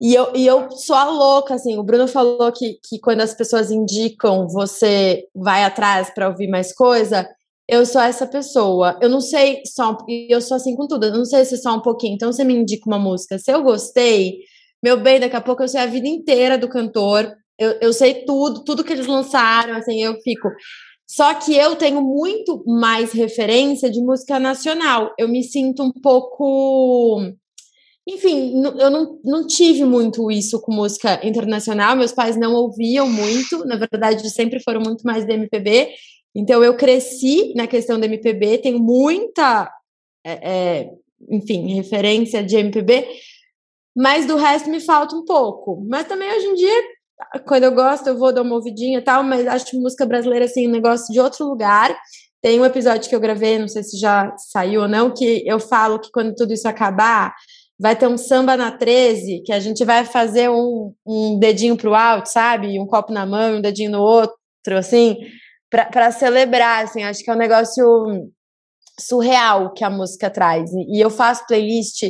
E eu, e eu sou a louca, assim. O Bruno falou que, que quando as pessoas indicam, você vai atrás para ouvir mais coisa. Eu sou essa pessoa. Eu não sei só. Eu sou assim com tudo. Eu não sei se só um pouquinho. Então você me indica uma música. Se eu gostei, meu bem, daqui a pouco eu sei a vida inteira do cantor. eu, eu sei tudo, tudo que eles lançaram, assim, eu fico. Só que eu tenho muito mais referência de música nacional. Eu me sinto um pouco. Enfim, eu não, não tive muito isso com música internacional. Meus pais não ouviam muito, na verdade, sempre foram muito mais da MPB. Então, eu cresci na questão da MPB, tenho muita, é, é, enfim, referência de MPB, mas do resto me falta um pouco. Mas também hoje em dia quando eu gosto, eu vou dar uma ouvidinha e tal, mas acho música brasileira, assim, um negócio de outro lugar. Tem um episódio que eu gravei, não sei se já saiu ou não, que eu falo que quando tudo isso acabar, vai ter um samba na 13, que a gente vai fazer um, um dedinho pro alto, sabe? Um copo na mão, um dedinho no outro, assim, para celebrar, assim, acho que é um negócio surreal que a música traz. E eu faço playlist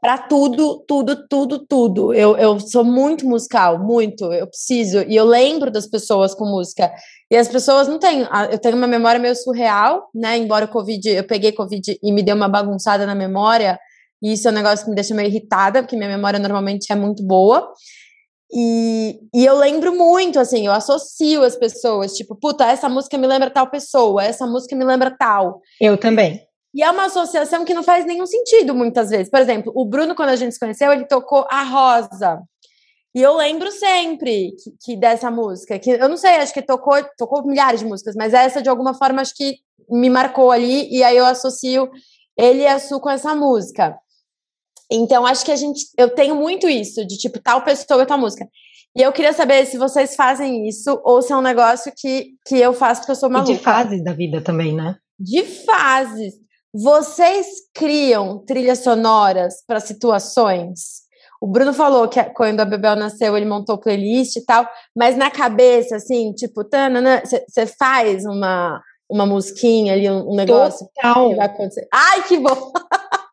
para tudo, tudo, tudo, tudo. Eu, eu sou muito musical, muito. Eu preciso. E eu lembro das pessoas com música. E as pessoas não têm. Eu tenho uma memória meio surreal, né? Embora o Covid, eu peguei Covid e me deu uma bagunçada na memória. E isso é um negócio que me deixa meio irritada, porque minha memória normalmente é muito boa. E, e eu lembro muito, assim, eu associo as pessoas, tipo, puta, essa música me lembra tal pessoa, essa música me lembra tal. Eu também. E é uma associação que não faz nenhum sentido muitas vezes. Por exemplo, o Bruno, quando a gente se conheceu, ele tocou a Rosa. E eu lembro sempre que, que, dessa música, que eu não sei, acho que tocou, tocou milhares de músicas, mas essa de alguma forma acho que me marcou ali e aí eu associo ele e a Su com essa música. Então acho que a gente, eu tenho muito isso de tipo tal pessoa tal música. E eu queria saber se vocês fazem isso ou se é um negócio que, que eu faço porque eu sou maluca. E de fases da vida também, né? De fases. Vocês criam trilhas sonoras para situações? O Bruno falou que quando a Bebel nasceu, ele montou playlist e tal, mas na cabeça, assim, tipo, você faz uma, uma musiquinha ali, um, negócio Total. que vai acontecer. Ai, que bom! *laughs*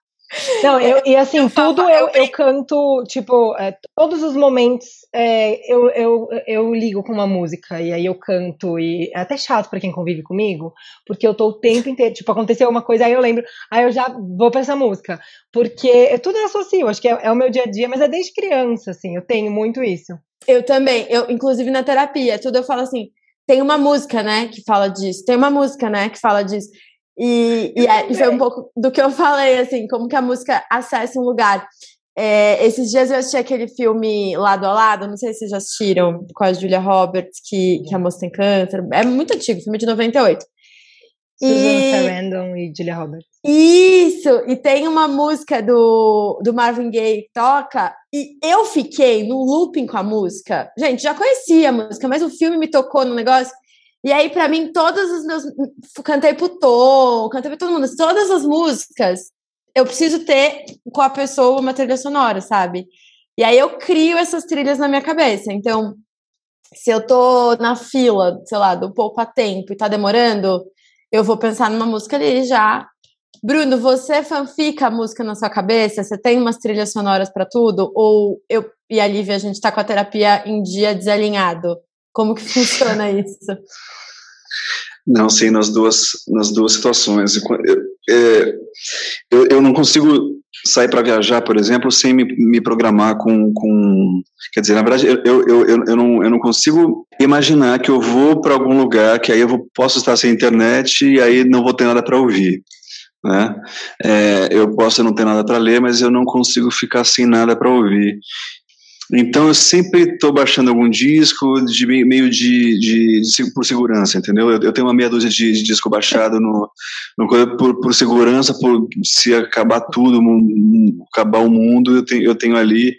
Não, eu, e *laughs* assim, eu tudo eu, eu canto, tipo, é, todos os momentos é, eu, eu, eu ligo com uma música e aí eu canto, e é até chato para quem convive comigo, porque eu tô o tempo inteiro, tipo, aconteceu uma coisa, aí eu lembro, aí eu já vou pra essa música, porque é, tudo eu associo, acho que é, é o meu dia a dia, mas é desde criança, assim, eu tenho muito isso. Eu também, eu, inclusive na terapia, tudo eu falo assim, tem uma música, né, que fala disso, tem uma música, né, que fala disso. E, e, é, e, foi um pouco do que eu falei, assim, como que a música acessa um lugar. É, esses dias eu assisti aquele filme Lado a Lado, não sei se vocês já assistiram, com a Julia Roberts, que, que a moça tem câncer. É muito antigo, filme de 98. Susan e... Sarandon e Julia Roberts. Isso! E tem uma música do, do Marvin Gaye que toca, e eu fiquei no looping com a música. Gente, já conhecia a música, mas o filme me tocou no negócio. E aí, para mim, todos os meus. Cantei pro Tom, cantei pra todo mundo. Todas as músicas, eu preciso ter com a pessoa uma trilha sonora, sabe? E aí eu crio essas trilhas na minha cabeça. Então, se eu tô na fila, sei lá, do poupa tempo e tá demorando, eu vou pensar numa música ali já. Bruno, você fanfica a música na sua cabeça? Você tem umas trilhas sonoras para tudo? Ou eu e a Lívia, a gente tá com a terapia em dia desalinhado? Como que funciona *laughs* isso? Não, sim, nas duas, nas duas situações. Eu, é, eu, eu não consigo sair para viajar, por exemplo, sem me, me programar com, com. Quer dizer, na verdade, eu, eu, eu, eu, não, eu não consigo imaginar que eu vou para algum lugar que aí eu vou, posso estar sem internet e aí não vou ter nada para ouvir. Né? É, eu posso não ter nada para ler, mas eu não consigo ficar sem nada para ouvir. Então eu sempre estou baixando algum disco de meio de, de, de, por segurança, entendeu? Eu, eu, tenho uma meia dúzia de, de disco baixado no, no por, por, segurança, por se acabar tudo, acabar o mundo, eu tenho, eu tenho ali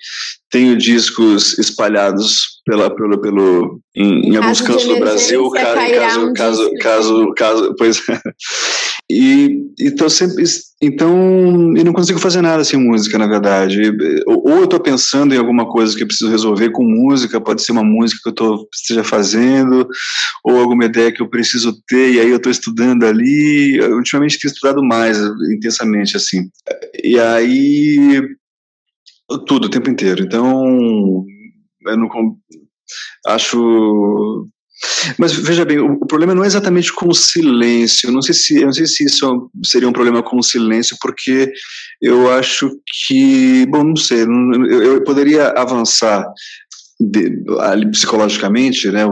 tenho discos espalhados pela, pelo, pelo em, em alguns cantos do Brasil, caso, caso, um caso, caso, caso, pois é. E então sempre, então eu não consigo fazer nada sem música, na verdade. Ou, ou eu estou pensando em alguma coisa que eu preciso resolver com música, pode ser uma música que eu tô, esteja fazendo, ou alguma ideia que eu preciso ter, e aí eu estou estudando ali. Eu, ultimamente tenho estudado mais intensamente, assim. E aí tudo o tempo inteiro. Então, eu não acho. Mas veja bem, o, problema não é exatamente com o silêncio. Não sei se, eu não sei se isso seria um problema com o silêncio, porque eu acho que, bom, não sei, eu poderia avançar de, ali psicologicamente, né,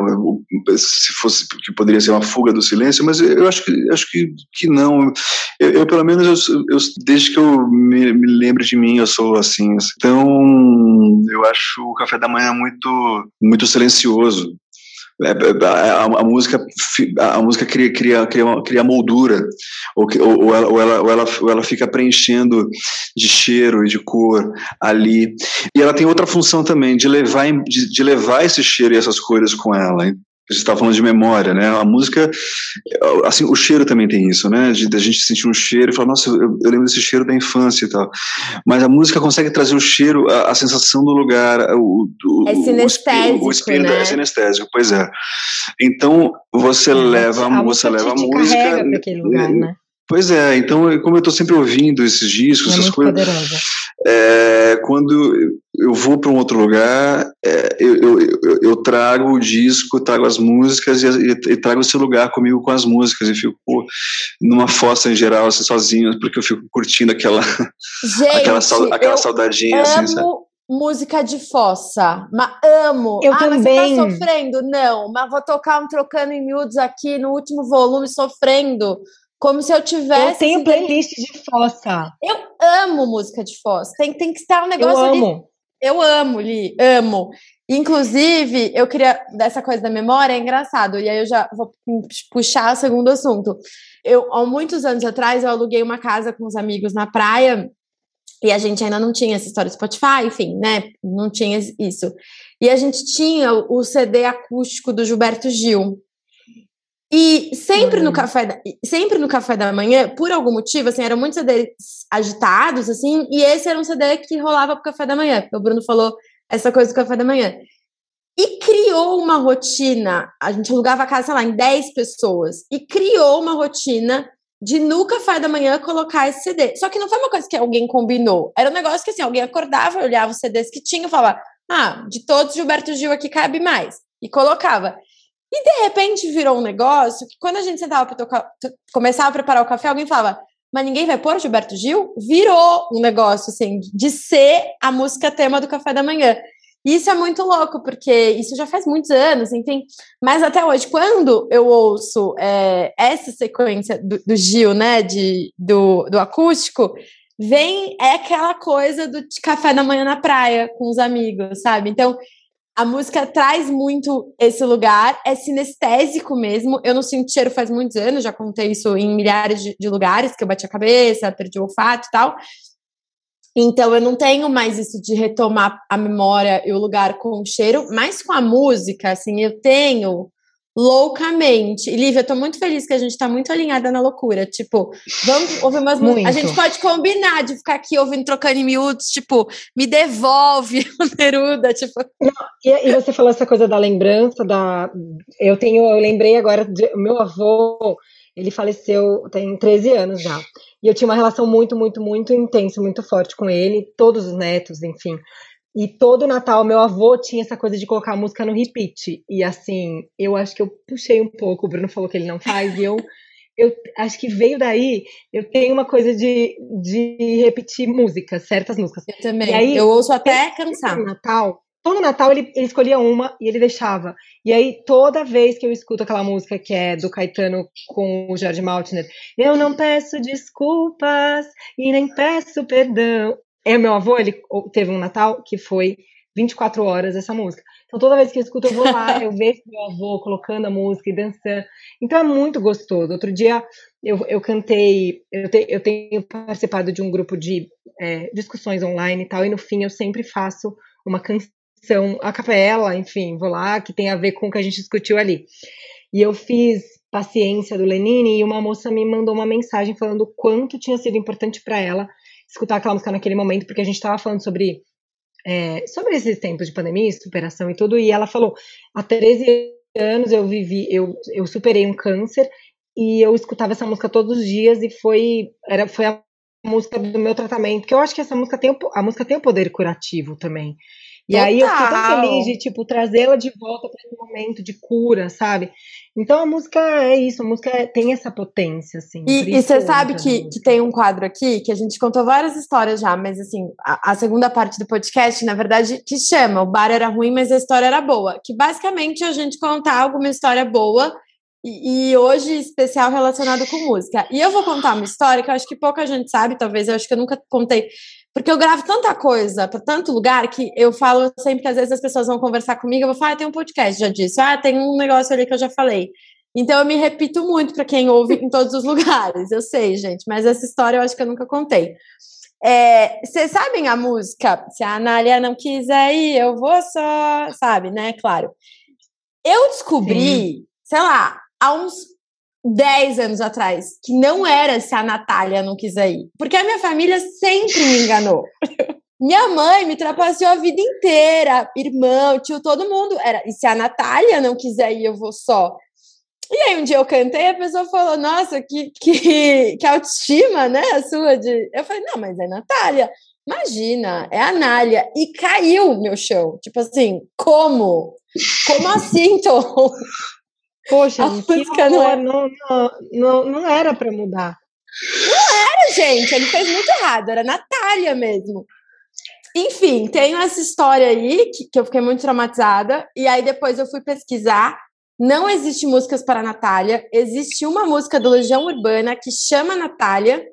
se fosse que poderia ser uma fuga do silêncio, mas eu acho que acho que, que não. Eu, eu pelo menos eu, eu, desde que eu me, me lembro de mim eu sou assim. Então eu acho o café da manhã muito muito silencioso. É, é, a, a, música a música cria cria cria, cria moldura ou, ou, ela, ou, ela, ou, ela, ou ela fica preenchendo de cheiro e de cor ali. E ela tem outra função também de levar de, de levar esse cheiro e essas cores com ela você está falando de memória, né? A música, assim, o cheiro também tem isso, né? De, de a gente sentir um cheiro e falar, nossa, eu, eu, lembro desse cheiro da infância e tal. Mas a música consegue trazer o cheiro, a, a sensação do lugar, o, o é sinestésico, o, espírito né? é sinestésico, pois é. Então você é, leva, a, você leva a música. Aquele lugar, né? Pois é, então, como eu estou sempre ouvindo esses discos, é essas coisas. É, quando eu vou para um outro lugar, é, eu, eu, eu, eu, trago o disco, trago as músicas e, e, e, trago esse lugar comigo com as músicas e fico numa fossa em geral, assim, sozinho, porque eu fico curtindo aquela, Gente, aquela, aquela saudadinha. Assim, amo... Assim, sabe? música de fossa. Mas amo. Eu ah, também. Mas você tá sofrendo? Não, mas vou tocar um trocando em miúdos aqui no último volume sofrendo. Como se eu tivesse. Eu tenho playlist de fossa. Eu amo música de fossa. Tem, tem que estar um negócio. Eu ali. amo. Eu amo, Li, amo. Inclusive, eu queria. Dessa coisa da memória é engraçado. E aí eu já vou puxar o segundo assunto. Eu, há muitos anos atrás, eu aluguei uma casa com os amigos na praia. E a gente ainda não tinha essa história do Spotify, enfim, né? Não tinha isso. E a gente tinha o CD acústico do Gilberto Gil. E sempre no uhum. café da, sempre no café da manhã, por algum motivo, assim, eram muitos CDs agitados, assim, e esse era um CD que rolava pro café da manhã, porque o Bruno falou essa coisa do café da manhã. E criou uma rotina, a gente alugava a casa, sei lá, em 10 pessoas, e criou uma rotina de no café da manhã colocar esse CD. Só que não foi uma coisa que alguém combinou, era um negócio que assim, alguém acordava, olhava os CDs que tinha e falava, ah, de todos Gilberto Gil aqui cabe mais, e colocava. E de repente virou um negócio que quando a gente sentava para começava a preparar o café, alguém falava, mas ninguém vai pôr Gilberto Gil? Virou um negócio assim de ser a música tema do café da manhã. Isso é muito louco, porque isso já faz muitos anos, enfim. Mas até hoje, quando eu ouço é, essa sequência do, do, Gil, né, de, do, do acústico, vem é aquela coisa do café da manhã na praia com os amigos, sabe? Então, a música traz muito esse lugar, é sinestésico mesmo. Eu não sinto cheiro faz muitos anos, já contei isso em milhares de, de lugares, que eu bati a cabeça, perdi o olfato e tal. Então eu não tenho mais isso de retomar a memória e o lugar com o cheiro, mas com a música, assim, eu tenho loucamente. E Lívia, eu tô muito feliz que a gente tá muito alinhada na loucura. Tipo, vamos ouvir umas músicas. A gente pode combinar de ficar aqui ouvindo, trocando em miúdos, tipo, me devolve *laughs* Neruda, tipo. Não, e, e, você falou essa coisa da lembrança, da. Eu tenho, eu lembrei agora, de, meu avô, ele faleceu tem 13 anos já. E eu tinha uma relação muito, muito, muito intensa, muito forte com ele, todos os netos, enfim. E todo Natal, meu avô tinha essa coisa de colocar a música no repeat. E assim, eu acho que eu puxei um pouco, o Bruno falou que ele não faz, e eu, eu acho que veio daí, eu tenho uma coisa de, de repetir músicas, certas músicas. Eu também, aí, eu ouço até cansar. Natal, todo Natal ele, ele, escolhia uma e ele deixava. E aí, toda vez que eu escuto aquela música que é do Caetano com o Jorge Maltner, eu não peço desculpas e nem peço perdão. É, meu avô, ele teve um Natal que foi 24 horas essa música. Então toda vez que eu escuto, eu vou lá, eu vejo meu avô colocando a música e dançando. Então é muito gostoso. Outro dia eu, eu cantei, eu, te, eu tenho participado de um grupo de é, discussões online e tal, e no fim eu sempre faço uma canção, a capela, enfim, vou lá, que tem a ver com o que a gente discutiu ali. E eu fiz Paciência do Lenine e uma moça me mandou uma mensagem falando o quanto tinha sido importante para ela escutar aquela música naquele momento, porque a gente estava falando sobre, é, sobre esses tempos de pandemia, superação e tudo, e ela falou: há 13 anos eu vivi, eu, eu superei um câncer e eu escutava essa música todos os dias e foi, era, foi a música do meu tratamento, que eu acho que essa música tem, a música tem o poder curativo também. E Total. aí eu fiquei tão feliz de, tipo, trazê-la de volta para esse momento de cura, sabe? Então a música é isso, a música tem essa potência, assim. E você sabe que, que tem um quadro aqui que a gente contou várias histórias já, mas assim, a, a, segunda parte do podcast, na verdade, que chama O Bar Era Ruim, mas a História Era Boa. Que basicamente é a gente contar alguma história boa e, e hoje especial relacionado com música. E eu vou contar uma história que eu acho que pouca gente sabe, talvez eu acho que eu nunca contei porque eu gravo tanta coisa para tanto lugar que eu falo sempre que às vezes as pessoas vão conversar comigo, eu vou falar, ah, tem um podcast, já disse, ah, tem um negócio ali que eu já falei. Então eu me repito muito para quem ouve em todos os *laughs* lugares, eu sei, gente, mas essa história eu acho que eu nunca contei. É, vocês sabem a música? Se a Anália não quiser ir, eu vou só, sabe, né? Claro. Eu descobri, Sim. sei lá, há uns 10 anos atrás, que não era se a Natália não quiser ir. Porque a minha família sempre me enganou. *laughs* minha mãe me trapaceou a vida inteira, irmão, tio, todo mundo. Era, e se a Natália não quiser ir, eu vou só. E aí um dia eu cantei, a pessoa falou, nossa, que, que, que autoestima, né, a sua de... Eu falei, não, mas é Natália. Imagina, é a Nália. E caiu meu show. Tipo assim, como? Como assim, Tom? *laughs* Poxa, a música não, era... não, não, não era para mudar. Não era, gente. Ele fez muito errado. Era Natália mesmo. Enfim, tenho essa história aí que, que eu fiquei muito traumatizada. E aí depois eu fui pesquisar. Não existe músicas para Natália. Existe uma música do Legião Urbana que chama Natália.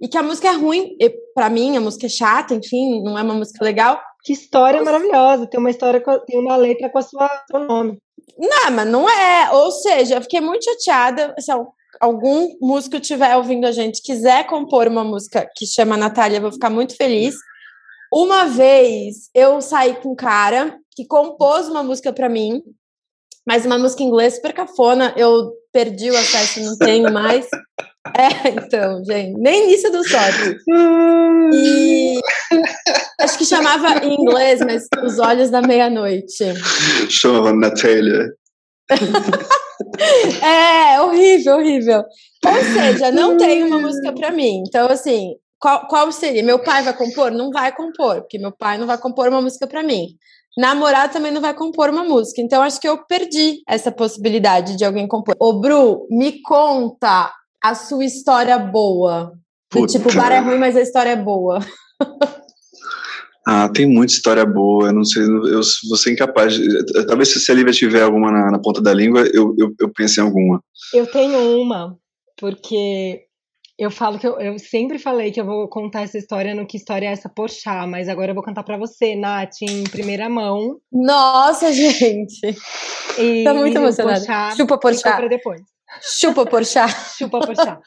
E que a música é ruim. para mim, a música é chata, enfim, não é uma música legal. Que história Mas... maravilhosa. Tem uma história, tem uma letra com a sua, seu nome. Não, mas não é. Ou seja, eu fiquei muito chateada. Se algum músico estiver ouvindo a gente quiser compor uma música que chama Natália, eu vou ficar muito feliz. Uma vez eu saí com um cara que compôs uma música para mim, mas uma música em inglês super cafona. Eu perdi o acesso, não tenho mais. *laughs* É, então, gente, nem nisso do sorte. E acho que chamava em inglês, mas Os Olhos da Meia-Noite. Chamava Natália. *laughs* é, horrível, horrível. Ou seja, não tem uma música para mim. Então, assim, qual, qual seria? Meu pai vai compor? Não vai compor, porque meu pai não vai compor uma música para mim. Namorado também não vai compor uma música. Então, acho que eu perdi essa possibilidade de alguém compor. Ô, Bru, me conta a sua história boa? Do tipo, o bar é ruim, mas a história é boa. Ah, tem muita história boa. Eu não sei, eu vou ser incapaz. De, talvez se a Lívia tiver alguma na, na ponta da língua, eu, eu, eu pense em alguma. Eu tenho uma, porque eu falo que eu, eu, sempre falei que eu vou contar essa história no que história é essa Porchat, mas agora eu vou contar para você, Nath, em primeira mão. Nossa, *laughs* gente! E, Tô muito emocionada. Chupa Porchat. Para depois. Chupa Porchat. *laughs* Chupa Porchat.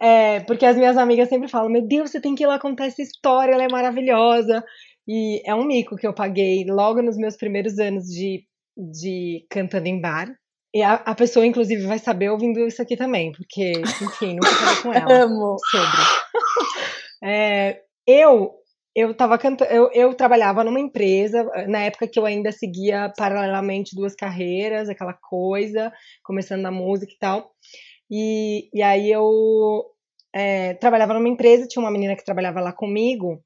É, porque as minhas amigas sempre falam: Meu Deus, você tem que ir lá contar essa história, ela é maravilhosa. E é um mico que eu paguei logo nos meus primeiros anos de, de cantando em bar. E a, a pessoa, inclusive, vai saber ouvindo isso aqui também, porque, enfim, nunca falei com ela *laughs* Amo. sobre. É, eu eu tava cantando, eu, eu trabalhava numa empresa, na época que eu ainda seguia paralelamente duas carreiras, aquela coisa, começando na música e tal. E, e aí eu é, trabalhava numa empresa, tinha uma menina que trabalhava lá comigo,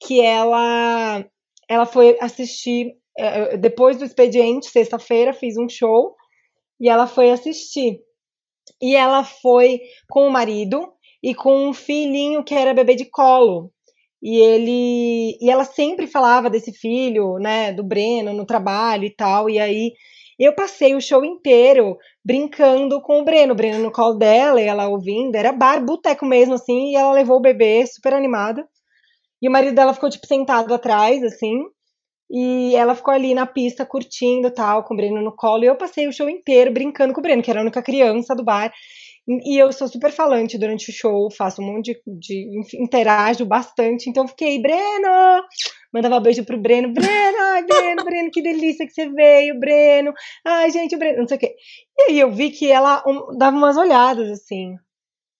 que ela, ela foi assistir, é, depois do expediente, sexta-feira, fiz um show, e ela foi assistir. E ela foi com o marido e com um filhinho que era bebê de colo. E ele e ela sempre falava desse filho, né, do Breno no trabalho e tal. E aí eu passei o show inteiro brincando com o Breno, o Breno no colo dela, e ela ouvindo, era bar, boteco mesmo assim, e ela levou o bebê super animada. E o marido dela ficou tipo sentado atrás assim, e ela ficou ali na pista curtindo tal, com o Breno no colo, e eu passei o show inteiro brincando com o Breno, que era a única criança do bar. E eu sou super falante durante o show, faço um monte de, de interajo bastante, então fiquei, Breno! Mandava beijo pro Breno, Breno, ai, Breno, Breno, que delícia que você veio, Breno, ai, gente, o Breno, não sei o quê. E aí eu vi que ela um, dava umas olhadas, assim.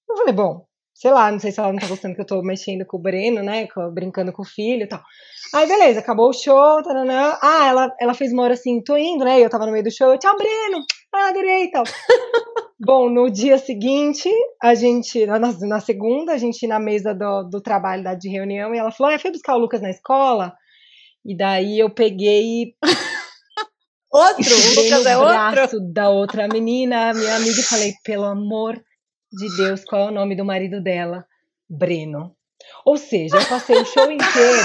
Eu falei, bom, sei lá, não sei se ela não tá gostando que eu tô mexendo com o Breno, né, brincando com o filho e tal. Aí, beleza, acabou o show, taranã. Ah, ela, ela fez uma hora assim, tô indo, né, eu tava no meio do show, tchau, Breno, ah, adorei e tal. *laughs* Bom, no dia seguinte, a gente, na, na segunda, a gente na mesa do, do trabalho da, de reunião, e ela falou: ah, foi buscar o Lucas na escola. E daí eu peguei *laughs* outro, *laughs* o Lucas é outro. da outra menina, minha amiga, e falei, pelo amor de Deus, qual é o nome do marido dela? Breno. Ou seja, eu passei o show inteiro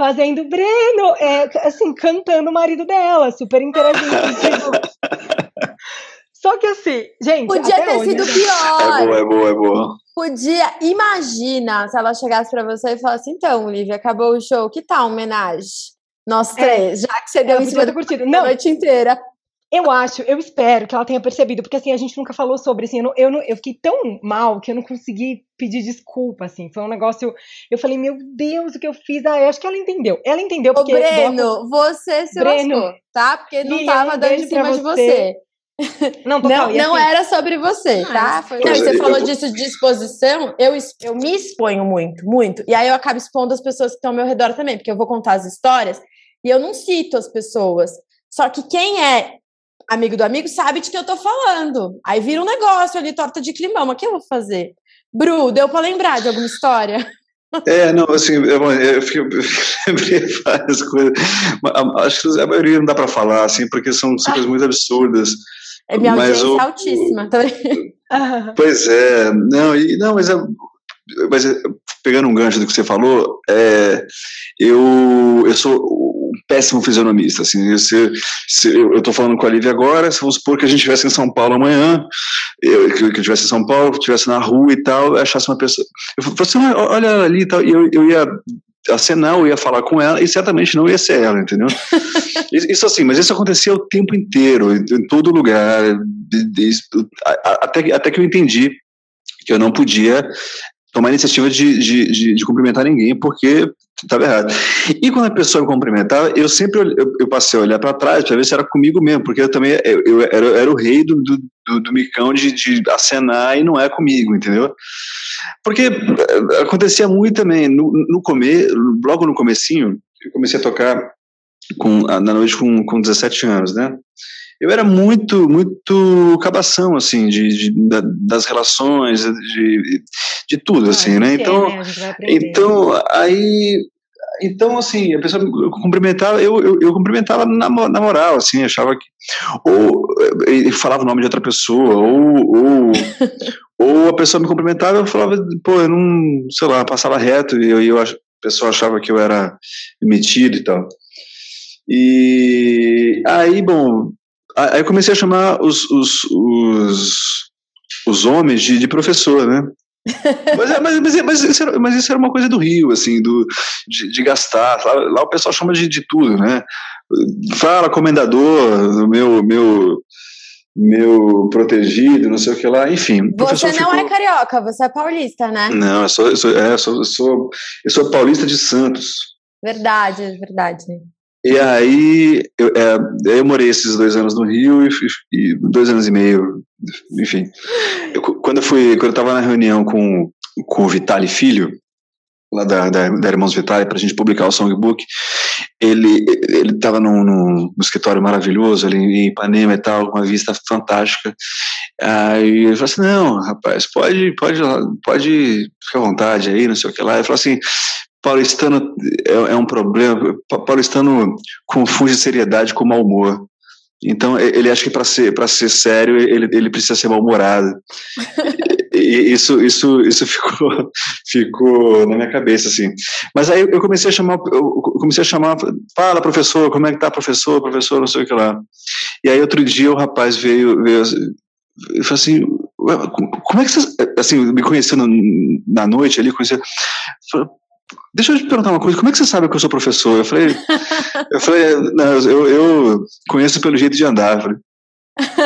fazendo Breno, é, assim, cantando o marido dela, super interagindo. *laughs* Só que assim, gente. Podia ter sido pior. É boa, é boa, é boa. Podia, imagina se ela chegasse pra você e falasse: então, Lívia, acabou o show, que tal homenagem? Nós é. três, é, já que você deu isso cima curtido. Não. a noite inteira. Eu acho, eu espero que ela tenha percebido, porque assim, a gente nunca falou sobre, assim, eu, não, eu, não, eu fiquei tão mal que eu não consegui pedir desculpa, assim, foi um negócio, eu falei, meu Deus, o que eu fiz, ah, eu acho que ela entendeu, ela entendeu, porque... Ô, Breno, você se Breno, lascou, tá? Porque não tava dando em cima de você. Não, total, não, não assim, era sobre você, tá? Foi, não, você falou disso de exposição, eu, eu me exponho muito, muito. E aí eu acabo expondo as pessoas que estão ao meu redor também, porque eu vou contar as histórias e eu não cito as pessoas. Só que quem é amigo do amigo sabe de que eu tô falando. Aí vira um negócio ali, torta de climão. Mas o que eu vou fazer? Bru, deu para lembrar de alguma história? É, não, assim, eu, eu *laughs* lembrei várias coisas. Acho que a maioria não dá para falar, assim, porque são, coisas muito absurdas. É minha audiência o, altíssima. *laughs* Pois é, não, e, não mas, é, mas é, pegando um gancho do que você falou, é, eu, eu sou péssimo fisionomista, assim, se, se eu estou falando com a Lívia agora, se vamos supor que a gente estivesse em São Paulo amanhã, eu, que, eu estivesse em São Paulo, estivesse na rua e tal, achasse uma pessoa, eu falasse, assim, olha ali e tal, e eu, eu ia acenar, eu ia falar com ela, e certamente não ia ser ela, entendeu? *laughs* isso assim, mas isso acontecia o tempo inteiro, em todo lugar, até, até que eu entendi que eu não podia tomar iniciativa de, de, de, de cumprimentar ninguém, porque estava errado. E quando a pessoa me cumprimentava, eu sempre eu, eu passei a olhar para trás para ver se era comigo mesmo, porque eu também eu, eu era, era o rei do, do, do micão de, de acenar e não é comigo, entendeu? Porque eh, acontecia muito também, no, no comer, logo no comecinho, eu comecei a tocar com, na noite com, com 17 anos, né? Eu era muito, muito cabação, assim, de, de das relações, de, de tudo, ah, assim, né? Então, né? então, aí, então, assim, a pessoa cumprimentava, eu, eu, eu, cumprimentava na, na moral, assim, achava que, ou falava o nome de outra pessoa, ou, ou, *laughs* ou a pessoa me cumprimentava, eu falava, pô, eu não, sei lá, passava reto, e eu, eu, a pessoa achava que eu era metido e tal. E aí, bom, Aí eu comecei a chamar os, os, os, os homens de, de professor, né? *laughs* mas, é, mas, mas, mas, isso era, mas, isso era, uma coisa do Rio, assim, do, de, de gastar. Lá, lá, o pessoal chama de, de tudo, né? Fala, comendador, meu, meu, meu protegido, não sei o que lá, enfim. Você não ficou... é carioca, você é paulista, né? Não, eu sou, eu sou, é, eu sou, eu sou, eu sou paulista de Santos. Verdade, verdade. E aí eu, é, eu morei esses dois anos no Rio e, e dois anos e meio, enfim. Eu, quando eu fui, quando eu estava na reunião com, com o Vitali Filho, lá da, da, da Irmãos Vitali, para a gente publicar o songbook, ele ele estava num, num, escritório maravilhoso ali em Ipanema e tal, com uma vista fantástica. Aí ele falou assim, não, rapaz, pode, pode, pode ficar à vontade aí, não sei o que lá. Ele falou assim, paulistano é, é, um problema. Paulistano confunde seriedade com mau humor. Então ele acha que para ser para ser sério ele, ele precisa ser mal-humorado. *laughs* e isso isso isso ficou *laughs* ficou na minha cabeça assim. Mas aí eu comecei a chamar eu comecei a chamar, fala professor, como é que tá professor, professor, não sei o que lá. E aí outro dia o rapaz veio veio e falou assim, como é que você, assim, me conhecendo na noite ali, conhecendo, Deixa eu te perguntar uma coisa, como é que você sabe que eu sou professor? Eu falei, eu falei, não, eu, eu conheço pelo jeito de andar. Eu falei,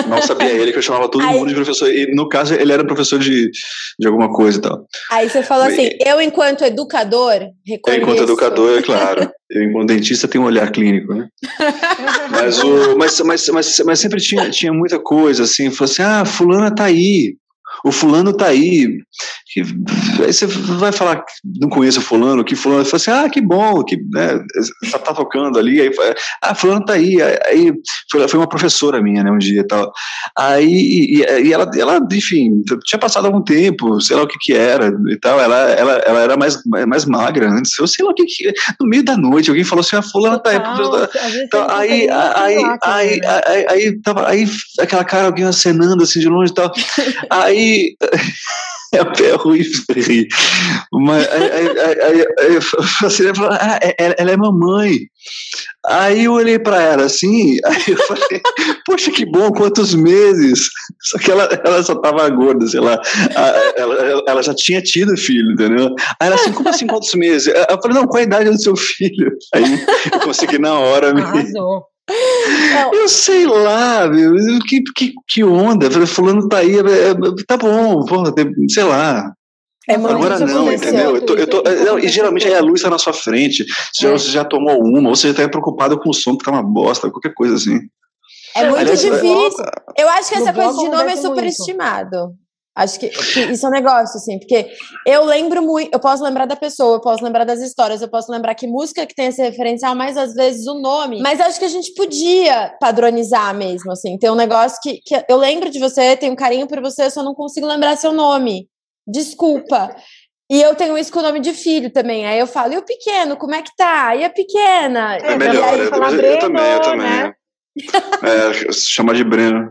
não sabia ele que eu chamava todo Aí, mundo de professor. E no caso, ele era professor de, de alguma coisa e tal. Aí você falou assim: eu, enquanto educador, reconheço. enquanto educador, é claro. Eu, enquanto dentista, tenho um olhar clínico, né? mas, o, mas, mas, mas, mas sempre tinha, tinha muita coisa assim. Falou assim: ah, Fulana tá aí. O fulano tá aí. Aí você vai falar, não conheço o fulano, que fulano, fala assim, ah, que bom, que né, tá, tá tocando ali, aí, ah, fulano tá aí, aí foi, foi uma professora minha, né, um dia e tal, aí, e, e, ela, ela, enfim, tinha passado algum tempo, sei lá o que que era e tal, ela, ela, ela era mais, mais magra antes, eu sei lá o que que, no meio da noite, alguém falou assim, ah, fulano tá aí, então, aí, aí, aí, né? aí, aí, tava, aí, aquela cara, alguém acenando assim de longe e tal, *laughs* aí... *laughs* é até ruim rir. Mas aí, aí, aí, aí, assim, ah, é, ela, ela é mamãe. Aí eu olhei para ela assim, *laughs* aí eu falei, poxa, que bom, quantos meses? Só que ela, ela só tava gorda, sei lá. Ela, ela já tinha tido filho, entendeu? Aí ela assim, como assim, quantos meses? Eu falei, não, qual a idade do seu filho? Aí eu consegui na hora me. Arrasou. Eu sei lá, meu, que, que, que onda. Fulano tá aí, é, é, tá bom, porra, sei lá. É Agora não, entendeu? Eu tô, eu tô, não, e geralmente aí a luz está na sua frente. Você, é. já, você já tomou uma, ou você já está preocupado com o som que tá uma bosta, qualquer coisa assim. É muito Aliás, difícil. Eu acho que essa coisa de nome é superestimado. Acho que, que, isso é um negócio, assim, porque eu lembro muito, eu posso lembrar da pessoa, eu posso lembrar das histórias, eu posso lembrar que música que tem esse referencial, mais às vezes o nome. Mas acho que a gente podia padronizar mesmo, assim. Tem um negócio que, que eu lembro de você, tenho um carinho por você, eu só não consigo lembrar seu nome. Desculpa. E eu tenho isso com o nome de filho também. Aí eu falo, e o pequeno, como é que tá? E a pequena? É melhor, aí, eu, eu, eu, também, eu também. Né? É, chama de Breno.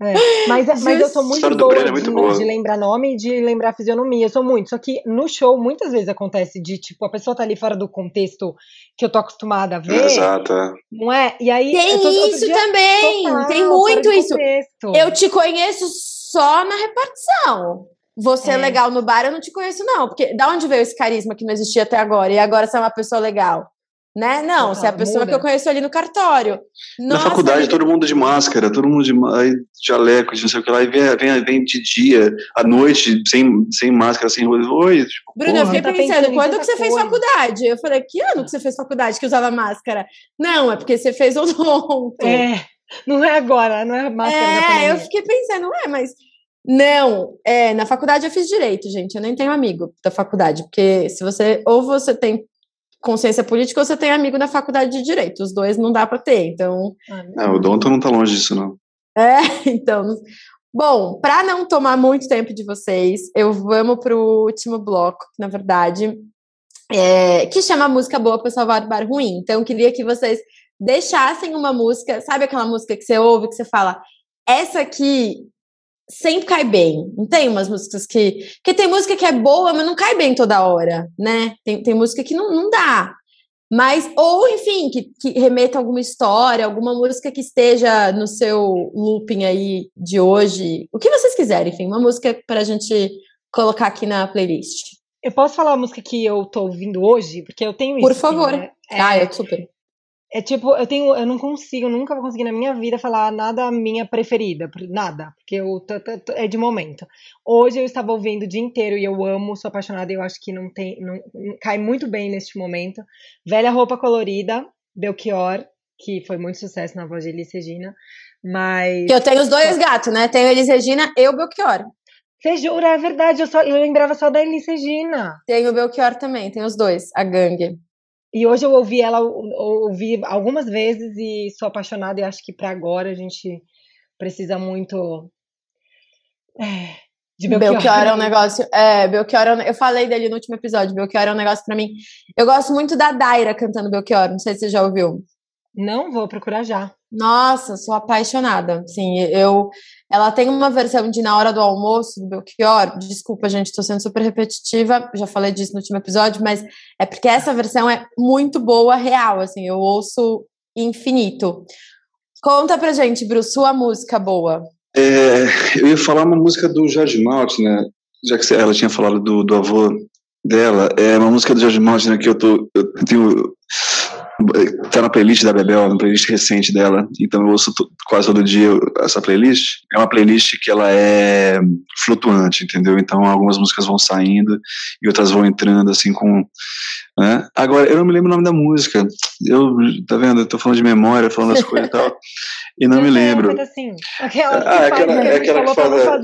É, mas, mas eu sou muito boa, é muito de, boa, de, lembrar nome e de lembrar fisionomia. Eu sou muito. Só que no show, muitas vezes acontece de, tipo, a pessoa tá ali fora do contexto que eu tô acostumada a ver. Exato. É. Não é? E aí. Tem tô, isso também. Total, tem muito isso. Contexto. Eu te conheço só na repartição. Você é. é. legal no bar, eu não te conheço, não. Porque da onde veio esse carisma que não existia até agora? E agora você é uma pessoa legal? Né? Não, você é a pessoa muda. que eu conheço ali no cartório. Nossa, Na faculdade, todo mundo de máscara, todo mundo de aí, jaleco, não sei o que lá, e vem, vem, vem de dia, à noite, sem, sem máscara, sem Oi, tipo, Bruno, porra. eu fiquei tá pensando, quando que você coisa. fez faculdade? Eu falei, que ano que você fez faculdade que usava máscara? Não, é porque você fez odonto. *laughs* É, não é agora, não é máscara. É, eu fiquei pensando, é, mas não, é, na faculdade eu fiz direito, gente. Eu nem tenho amigo da faculdade, porque se você ou você tem consciência política ou você tem amigo na faculdade de direito. Os dois não dá para ter, então. É, o Donto não tá longe disso, não. É, *laughs* então. Bom, para não tomar muito tempo de vocês, eu vamos para o último bloco, na verdade, é, que chama Música Boa para Salvar o Bar Ruim. Então, eu queria que vocês deixassem uma música, sabe aquela música que você ouve, que você fala, essa aqui sempre cai bem. Não tem umas músicas que. Porque tem música que é boa, mas não cai bem toda hora, né? Tem, tem música que não, não dá. Mas, ou enfim, que, que remeta a alguma história, alguma música que esteja no seu looping aí de hoje. O que vocês quiserem, enfim, uma música para a gente colocar aqui na playlist. Eu posso falar a música que eu tô ouvindo hoje? Porque eu tenho Por isso. Por favor. Né? É, ah, eu super. É tipo, eu tenho, eu não consigo, nunca vou conseguir na minha vida falar nada minha preferida, nada, porque eu é de momento. Hoje eu estava ouvindo o dia inteiro e eu amo, sou apaixonada, e eu acho que não tem, não, cai muito bem neste momento. Velha roupa colorida, Belchior, que foi muito sucesso na voz de Elis Regina, mas Eu tenho os dois gatos, né? Tenho Elis Regina e o Belchior. Você jura? É verdade, eu, só, eu lembrava só da Elis Regina. Tenho o Belchior também, tem os dois, a gangue. E hoje eu ouvi ela ouvi algumas vezes e sou apaixonada e acho que para agora a gente precisa muito é, de Belchior. Belchior é um negócio. É, Belchior é um, eu falei dele no último episódio. Belchior é um negócio para mim. Eu gosto muito da Daira cantando Belchior. Não sei se você já ouviu. Não, vou procurar já. Nossa, sou apaixonada. Sim, eu. Ela tem uma versão de Na Hora do Almoço, do Belchior. Desculpa, gente, estou sendo super repetitiva. Já falei disso no último episódio, mas é porque essa versão é muito boa, real. Assim, eu ouço infinito. Conta pra gente, Bruce, sua música boa. É, eu ia falar uma música do Jorge Maltner, né? já que ela tinha falado do, do avô dela. É uma música do Jorge Maltner né, que eu, tô, eu tenho tá na playlist da Bebel, na playlist recente dela, então eu ouço quase todo dia essa playlist. É uma playlist que ela é flutuante, entendeu? Então algumas músicas vão saindo e outras vão entrando, assim, com. Né? Agora, eu não me lembro o nome da música. Eu, tá vendo? Eu tô falando de memória, falando as coisas e tal. E não *laughs* me lembro. Assim, aquela que ah, aquela, é aquela que fala.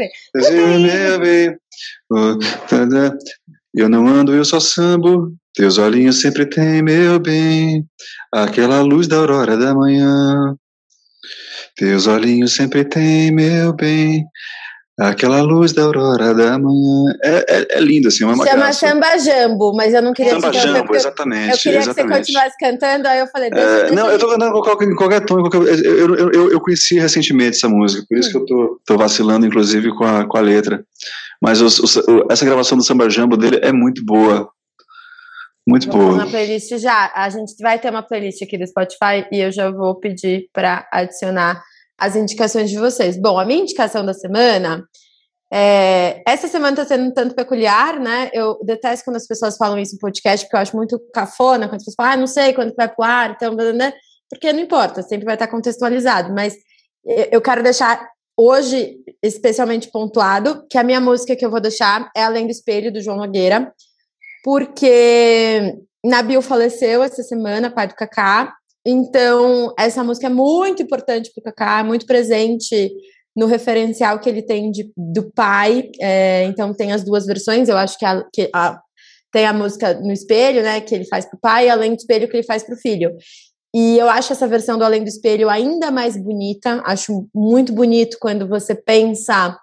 Eu não ando, eu só sambo. Teus olhinhos sempre têm meu bem, aquela luz da aurora da manhã. Teus olhinhos sempre têm meu bem, aquela luz da aurora da manhã. É, é, é lindo, assim, é uma Chama graça. Samba Jambo, mas eu não queria Samba Jambo, exatamente. Eu queria exatamente. que você continuasse cantando, aí eu falei. É, não, eu tô cantando qualquer, qualquer tom. Qualquer, eu, eu, eu, eu, conheci recentemente essa música, por isso hum. que eu tô, tô vacilando, inclusive, com a, com a letra. Mas os, os, essa gravação do Samba Jambo dele é muito boa. Muito Vamos boa. Na playlist já. A gente vai ter uma playlist aqui do Spotify e eu já vou pedir para adicionar as indicações de vocês. Bom, a minha indicação da semana. É, essa semana está sendo um tanto peculiar, né? Eu detesto quando as pessoas falam isso em podcast, porque eu acho muito cafona, quando as pessoas falam, ah, não sei quando vai pro ar, então, porque não importa, sempre vai estar contextualizado, mas eu quero deixar hoje especialmente pontuado que a minha música que eu vou deixar é Além do Espelho, do João Nogueira, porque Nabil faleceu essa semana, pai do Kaká. Então, essa música é muito importante para o Kaká, é muito presente no referencial que ele tem de, do pai. É, então, tem as duas versões. Eu acho que, a, que a, tem a música no espelho, né, que ele faz para o pai, e além do espelho que ele faz para o filho. E eu acho essa versão do Além do Espelho ainda mais bonita. Acho muito bonito quando você pensa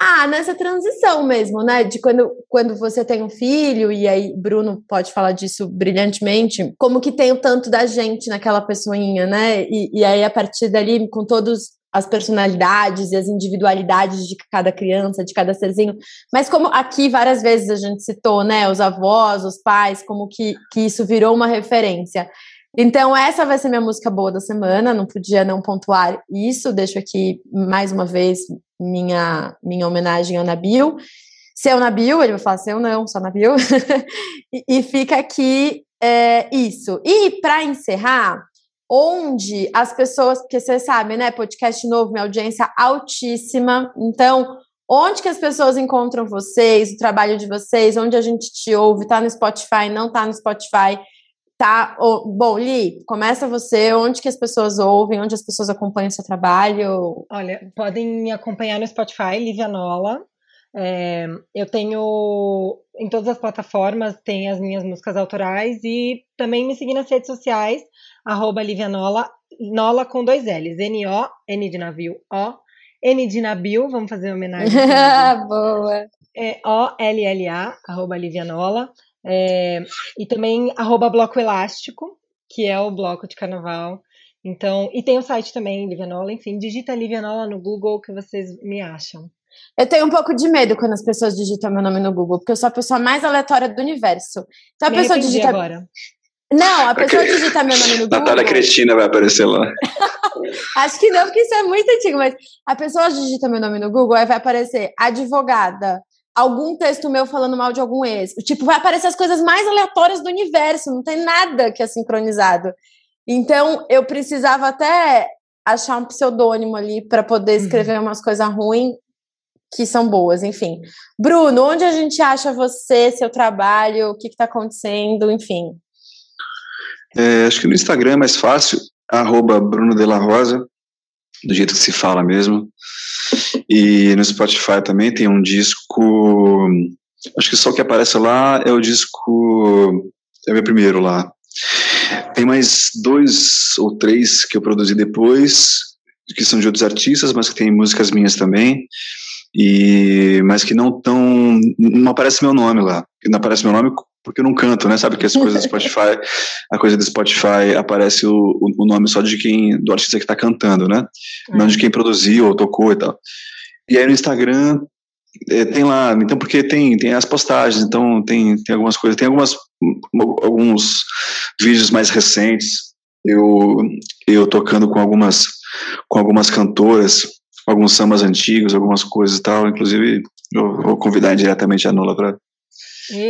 ah, nessa transição mesmo, né? De quando, quando você tem um filho, e aí Bruno pode falar disso brilhantemente, como que tem o tanto da gente naquela pessoinha, né? E, e aí, a partir dali, com todos as personalidades e as individualidades de cada criança, de cada serzinho. Mas como aqui várias vezes a gente citou, né, os avós, os pais, como que, que isso virou uma referência. Então, essa vai ser minha música boa da semana, não podia não pontuar isso, deixo aqui mais uma vez minha, minha homenagem ao Nabil. Seu Nabil, ele vai falar seu não, só Nabil. *laughs* e, e, fica aqui é, isso. E para encerrar, onde as pessoas, porque você sabe, né, podcast novo, minha audiência altíssima, então onde que as pessoas encontram vocês, o trabalho de vocês, onde a gente te ouve, tá no Spotify, não tá no Spotify, tá? Oh, bom, Li, começa você. Onde que as pessoas ouvem? Onde as pessoas acompanham o seu trabalho? Olha, podem me acompanhar no Spotify, Lívia Nola. É, eu tenho em todas as plataformas, tem as minhas músicas autorais e também me seguir nas redes sociais, arroba Lívia Nola, Nola com dois L's, N-O, N de navio, O, N de Nabil, vamos fazer uma homenagem. *laughs* Boa! É O-L-L-A, arroba Lívia Nola. É, e também arroba Bloco Elástico, que é o bloco de carnaval. Então, e tem o site também, Livianola, enfim, digita Livianola no Google que vocês me acham. Eu tenho um pouco de medo quando as pessoas digitam meu nome no Google, porque eu sou a pessoa mais aleatória do universo. Então a me pessoa digita. Agora. Não, a pessoa okay. digita meu nome no *laughs* Google. Natália Cristina vai aparecer lá. *laughs* Acho que não, porque isso é muito antigo, mas a pessoa digita meu nome no Google, aí vai aparecer advogada, algum texto meu falando mal de algum ex. Tipo, vai aparecer as coisas mais aleatórias do universo, não tem nada que é sincronizado. Então, eu precisava até achar um pseudônimo ali para poder uhum. escrever uhum. umas coisas ruins que são boas, enfim. Bruno, onde a gente acha você, seu trabalho, o que está acontecendo, enfim? É, acho que no Instagram é mais fácil, arroba Bruno de la Rosa, do jeito que se fala mesmo. E no Spotify também tem um disco. Acho que só o que aparece lá é o disco. É o meu primeiro lá. Tem mais dois ou três que eu produzi depois, que são de outros artistas, mas que tem músicas minhas também. E, mas que não tão. Não aparece meu nome lá. Não aparece meu nome porque eu não canto, né? Sabe que as coisas do Spotify, a coisa do Spotify aparece o, o nome só de quem, do artista que está cantando, né? É. Não de quem produziu ou tocou e tal. E aí no Instagram é, tem lá, então porque tem tem as postagens, então tem tem algumas coisas, tem algumas alguns vídeos mais recentes eu eu tocando com algumas com algumas cantoras, alguns sambas antigos, algumas coisas e tal, inclusive eu vou convidar diretamente a Nula para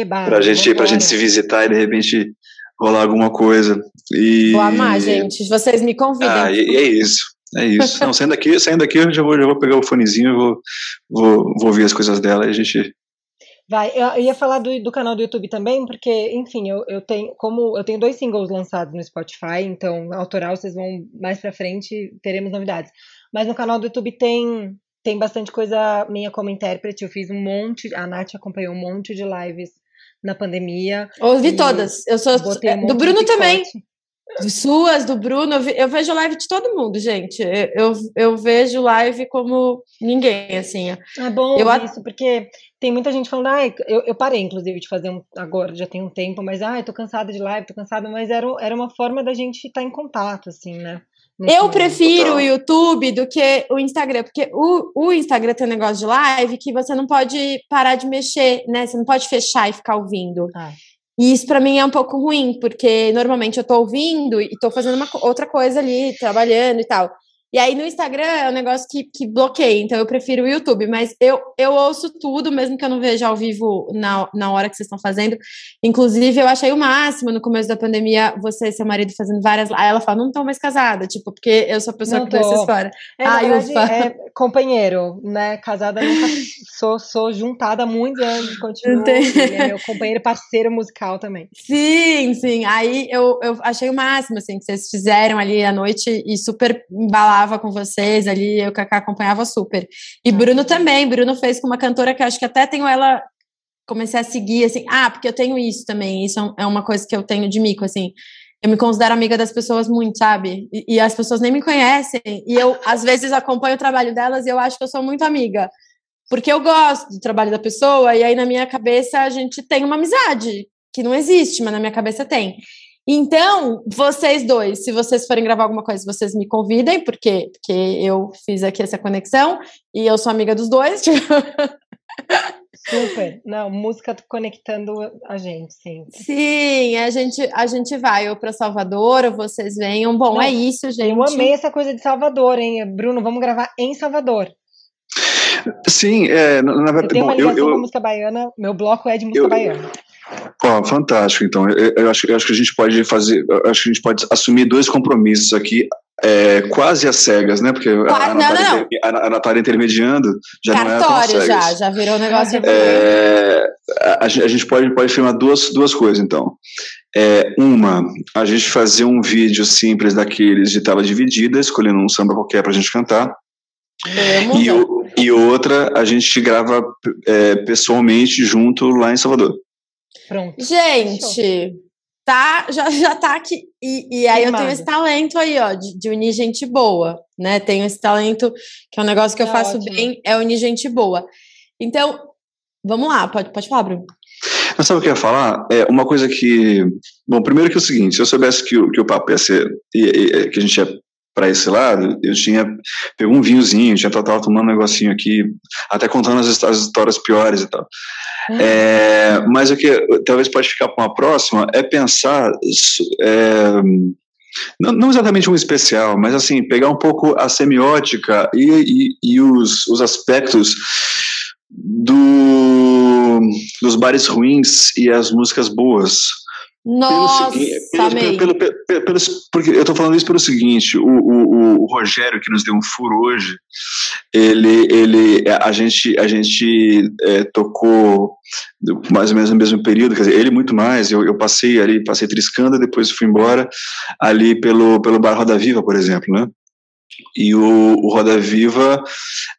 para a gente, pra gente se visitar e de repente rolar alguma coisa. E... Vou amar, gente. Vocês me convidem. Ah, e, e é isso. É isso. Não, saindo daqui, saindo daqui, eu já vou, já vou pegar o fonezinho, vou, vou, vou ouvir as coisas dela e a gente Vai, eu ia falar do, do canal do YouTube também, porque, enfim, eu, eu tenho, como eu tenho dois singles lançados no Spotify, então, autoral, vocês vão mais pra frente, teremos novidades. Mas no canal do YouTube tem, tem bastante coisa minha como intérprete, eu fiz um monte, a Nath acompanhou um monte de lives na pandemia. Ouvi todas, eu sou, um do Bruno também. Suas, do Bruno, eu vejo live de todo mundo, gente. Eu, eu vejo live como ninguém, assim. É bom eu, isso, porque tem muita gente falando, ah, eu, eu parei, inclusive, de fazer um, agora, já tem um tempo, mas, ah, eu tô cansada de live, tô cansada, mas era, era uma forma da gente estar tá em contato, assim, né? Eu prefiro o YouTube do que o Instagram, porque o, o Instagram tem um negócio de live que você não pode parar de mexer, né? Você não pode fechar e ficar ouvindo. Ah. E isso para mim é um pouco ruim, porque normalmente eu tô ouvindo e tô fazendo uma outra coisa ali, trabalhando e tal. E aí no Instagram é um negócio que, que bloqueia, então eu prefiro o YouTube, mas eu, eu ouço tudo, mesmo que eu não veja ao vivo na, na hora que vocês estão fazendo. Inclusive, eu achei o máximo no começo da pandemia, você e seu marido fazendo várias. Aí ela fala, não tô mais casada, tipo, porque eu sou a pessoa não que tô. vocês fora. É, Ai, verdade, ufa. é companheiro, né? Casada nunca *laughs* sou, sou juntada há muitos anos, continuo. É meu companheiro parceiro musical também. Sim, sim. Aí eu, eu achei o máximo, assim, que vocês fizeram ali à noite e super embalado falava com vocês ali, eu Cacá acompanhava super. E Bruno também, Bruno fez com uma cantora que acho que até tenho ela comecei a seguir assim, ah, porque eu tenho isso também, isso é, é uma coisa que eu tenho de mico assim. Eu me considero amiga das pessoas muito, sabe? E, e as pessoas nem me conhecem. E eu, às vezes, acompanho o trabalho delas e eu acho que eu sou muito amiga. Porque eu gosto do trabalho da pessoa, e aí na minha cabeça a gente tem uma amizade, que não existe, mas na minha cabeça tem. Então, vocês dois, se vocês forem gravar alguma coisa, vocês me convidem, porque, porque eu fiz aqui essa conexão e eu sou amiga dos dois. *laughs* Super. Não, música conectando a gente, sim. Sim, a gente, a gente vai ou para Salvador, ou vocês venham. Bom, Não, é isso, gente. Eu amei essa coisa de Salvador, hein? Bruno, vamos gravar em Salvador. Sim, é, na verdade. Eu tenho uma ligação eu, eu, com música baiana, meu bloco é de música eu, baiana. Oh, fantástico. Então, eu, eu, acho, eu acho que a gente pode fazer, acho que a gente pode assumir dois compromissos aqui, é, quase às cegas, né? Porque a, a, Natália, a, a Natália intermediando já Cartório não é já, já virou um negócio. É, a, a, gente pode, pode filmar duas, duas coisas, então. É, uma, a gente fazer um vídeo simples daqueles de tela dividida, escolhendo um samba qualquer para a gente cantar. E, o, e outra, a gente grava é, pessoalmente junto lá em Salvador. Pronto. Gente, tá, já, já tá aqui. E, e aí eu tenho esse talento aí, ó, de, de, unir gente boa, né? Tenho esse talento, que é um negócio que é eu faço ótimo. bem, é unir gente boa. Então, vamos lá, pode, pode falar, Bruno. Mas sabe o que eu ia falar? É uma coisa que. Bom, primeiro que é o seguinte: se eu soubesse que o, que o papo ia ser. que a gente ia para esse lado, eu tinha pegou um vinhozinho, tinha tava tomando um negocinho aqui, até contando as, as histórias piores e tal. Uhum. É, mas o que talvez pode ficar para uma próxima é pensar é, não, não, exatamente um especial, mas assim pegar um pouco a semiótica e, e, e os, os aspectos do, dos bares ruins e as músicas boas nossa, pelo, pelo, pelo, pelo, porque eu estou falando isso pelo seguinte, o, o, o, Rogério que nos deu um furo hoje, ele, ele, a gente, a gente é, tocou mais ou menos no mesmo período, quer dizer, ele muito mais, eu, eu passei ali, passei triscando, depois fui embora ali pelo, pelo Bar Roda Viva, por exemplo, né? E o, o Roda Viva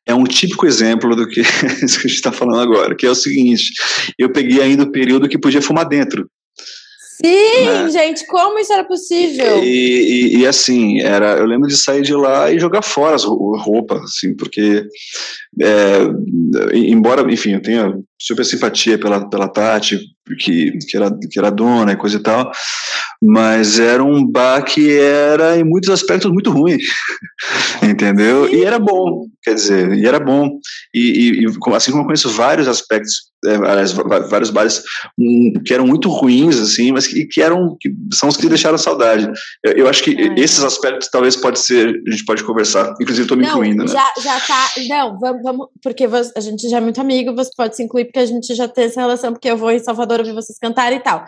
é um típico exemplo do que, *laughs* que a gente está falando agora, que é o seguinte: eu peguei ainda o período que podia fumar dentro. Sim, né? gente, como isso era possível? E, e, e, assim, era, eu lembro de sair de lá e jogar fora as roupas, assim, porque é, embora, enfim, eu tenha super simpatia pela, pela Tati, que, que, era, que era dona e coisa e tal, mas era um bar que era, em muitos aspectos, muito ruim, *laughs* entendeu? E era bom, quer dizer, e era bom. E, e assim como eu conheço vários aspectos, é, vários bares um, que eram muito ruins, assim, mas que, que eram, que são os que deixaram saudade. Eu, eu acho que é. esses aspectos talvez pode ser, a gente pode conversar, inclusive estou me não, incluindo, né? Já, já tá, não, vamos, vamos porque a gente já é muito amigo, você pode se incluir, porque a gente já tem essa relação, porque eu vou em Salvador ouvir vocês cantarem e tal.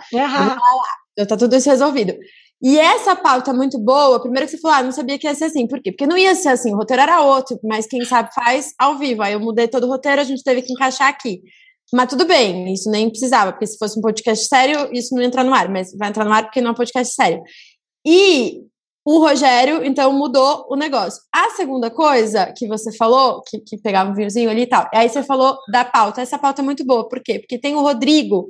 Já tá tudo isso resolvido. E essa pauta muito boa, primeiro que você falou, ah, não sabia que ia ser assim. Por quê? Porque não ia ser assim, o roteiro era outro, mas quem sabe faz ao vivo. Aí eu mudei todo o roteiro, a gente teve que encaixar aqui. Mas tudo bem, isso nem precisava, porque se fosse um podcast sério, isso não ia entrar no ar, mas vai entrar no ar porque não é um podcast sério. E o Rogério, então, mudou o negócio. A segunda coisa que você falou, que, que pegava um vinhozinho ali e tal, aí você falou da pauta. Essa pauta é muito boa, por quê? Porque tem o Rodrigo,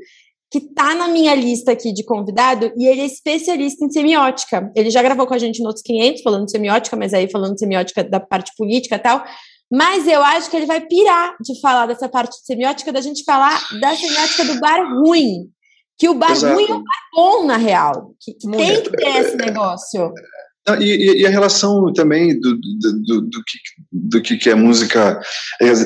que tá na minha lista aqui de convidado, e ele é especialista em semiótica. Ele já gravou com a gente em outros 500, falando de semiótica, mas aí falando de semiótica da parte política e tal. Mas eu acho que ele vai pirar de falar dessa parte de semiótica, da gente falar da semiótica do bar ruim. Que o bar Exato. ruim é um bar bom, na real. Que, que tem que ter esse negócio. E, e, a relação também do, do, do, do, que, do que é música,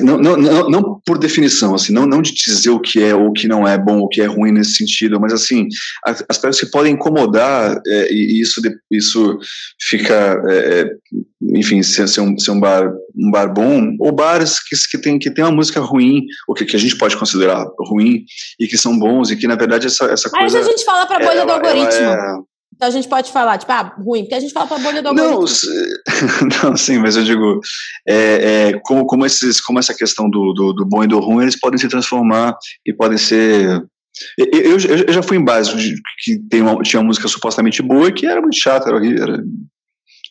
não, não, não, não, por definição, assim, não, não de dizer o que é ou o que não é bom, o que é ruim nesse sentido, mas assim, as, as coisas que podem incomodar é, e isso, isso fica, é, é, enfim, ser, ser, um, ser um, bar, um bar bom, ou bares que, que, tem, que tem uma música ruim, ou que, que a gente pode considerar ruim, e que são bons, e que na verdade essa, essa coisa. Mas a gente fala para a bolha ela, do algoritmo. Então a gente pode falar, tipo, ah, ruim, porque a gente fala para a bolha do algoritmo. Não, *laughs* não, sim, mas eu digo, é, é, como, como, esses, como essa questão do, do, do, bom e do ruim, eles podem se transformar e podem ser. Eu, eu, eu já fui em base de, que tem uma, tinha uma música supostamente boa e que era muito chata, era, era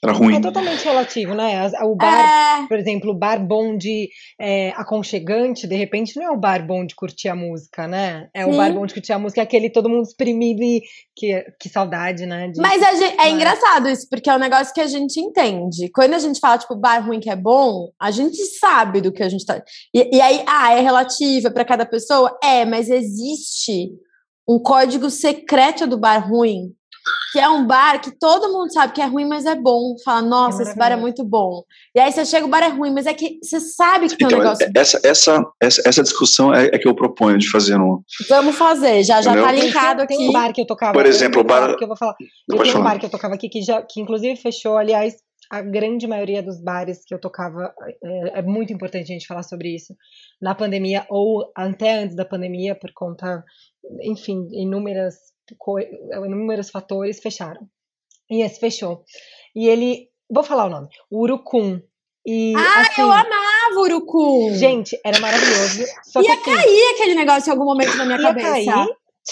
era ruim. É totalmente relativo, né? O bar, é... por exemplo, o bar bom de é, aconchegante, de repente, não é o bar bom de curtir a música, né? É Sim. o bar bom de curtir a música, é aquele todo mundo exprimido e que, que saudade, né? De, Mas gente, é engraçado isso, porque é um negócio que a gente entende. Quando a gente fala, tipo, bar ruim que é bom, a gente sabe do que a gente tá. E, e aí, ah, é relativa para cada pessoa? É, mas existe um código secreto do bar ruim que é um bar que todo mundo sabe que é ruim, mas é bom. Fala, nossa, é esse bar é muito bom. E aí você chega, o bar é ruim, mas é que você sabe que tem então, um negócio. Essa, essa, essa, essa discussão é, é, que eu proponho de fazer no. Vamos fazer, já, já tá linkado aqui. Tem um bar que eu tocava. Por exemplo, o bar. Que eu vou falar. Eu tenho um bar que eu tocava aqui que, já, que inclusive fechou, aliás. A grande maioria dos bares que eu tocava é, é muito importante a gente falar sobre isso na pandemia ou até antes da pandemia por conta, enfim, inúmeras inúmeros fatores fecharam. E esse fechou. E ele, vou falar o nome, Urucum. E, ah, assim, eu amava Urucum! Gente, era maravilhoso. Só ia assim, cair aquele negócio em algum momento na minha ia cabeça. Cair,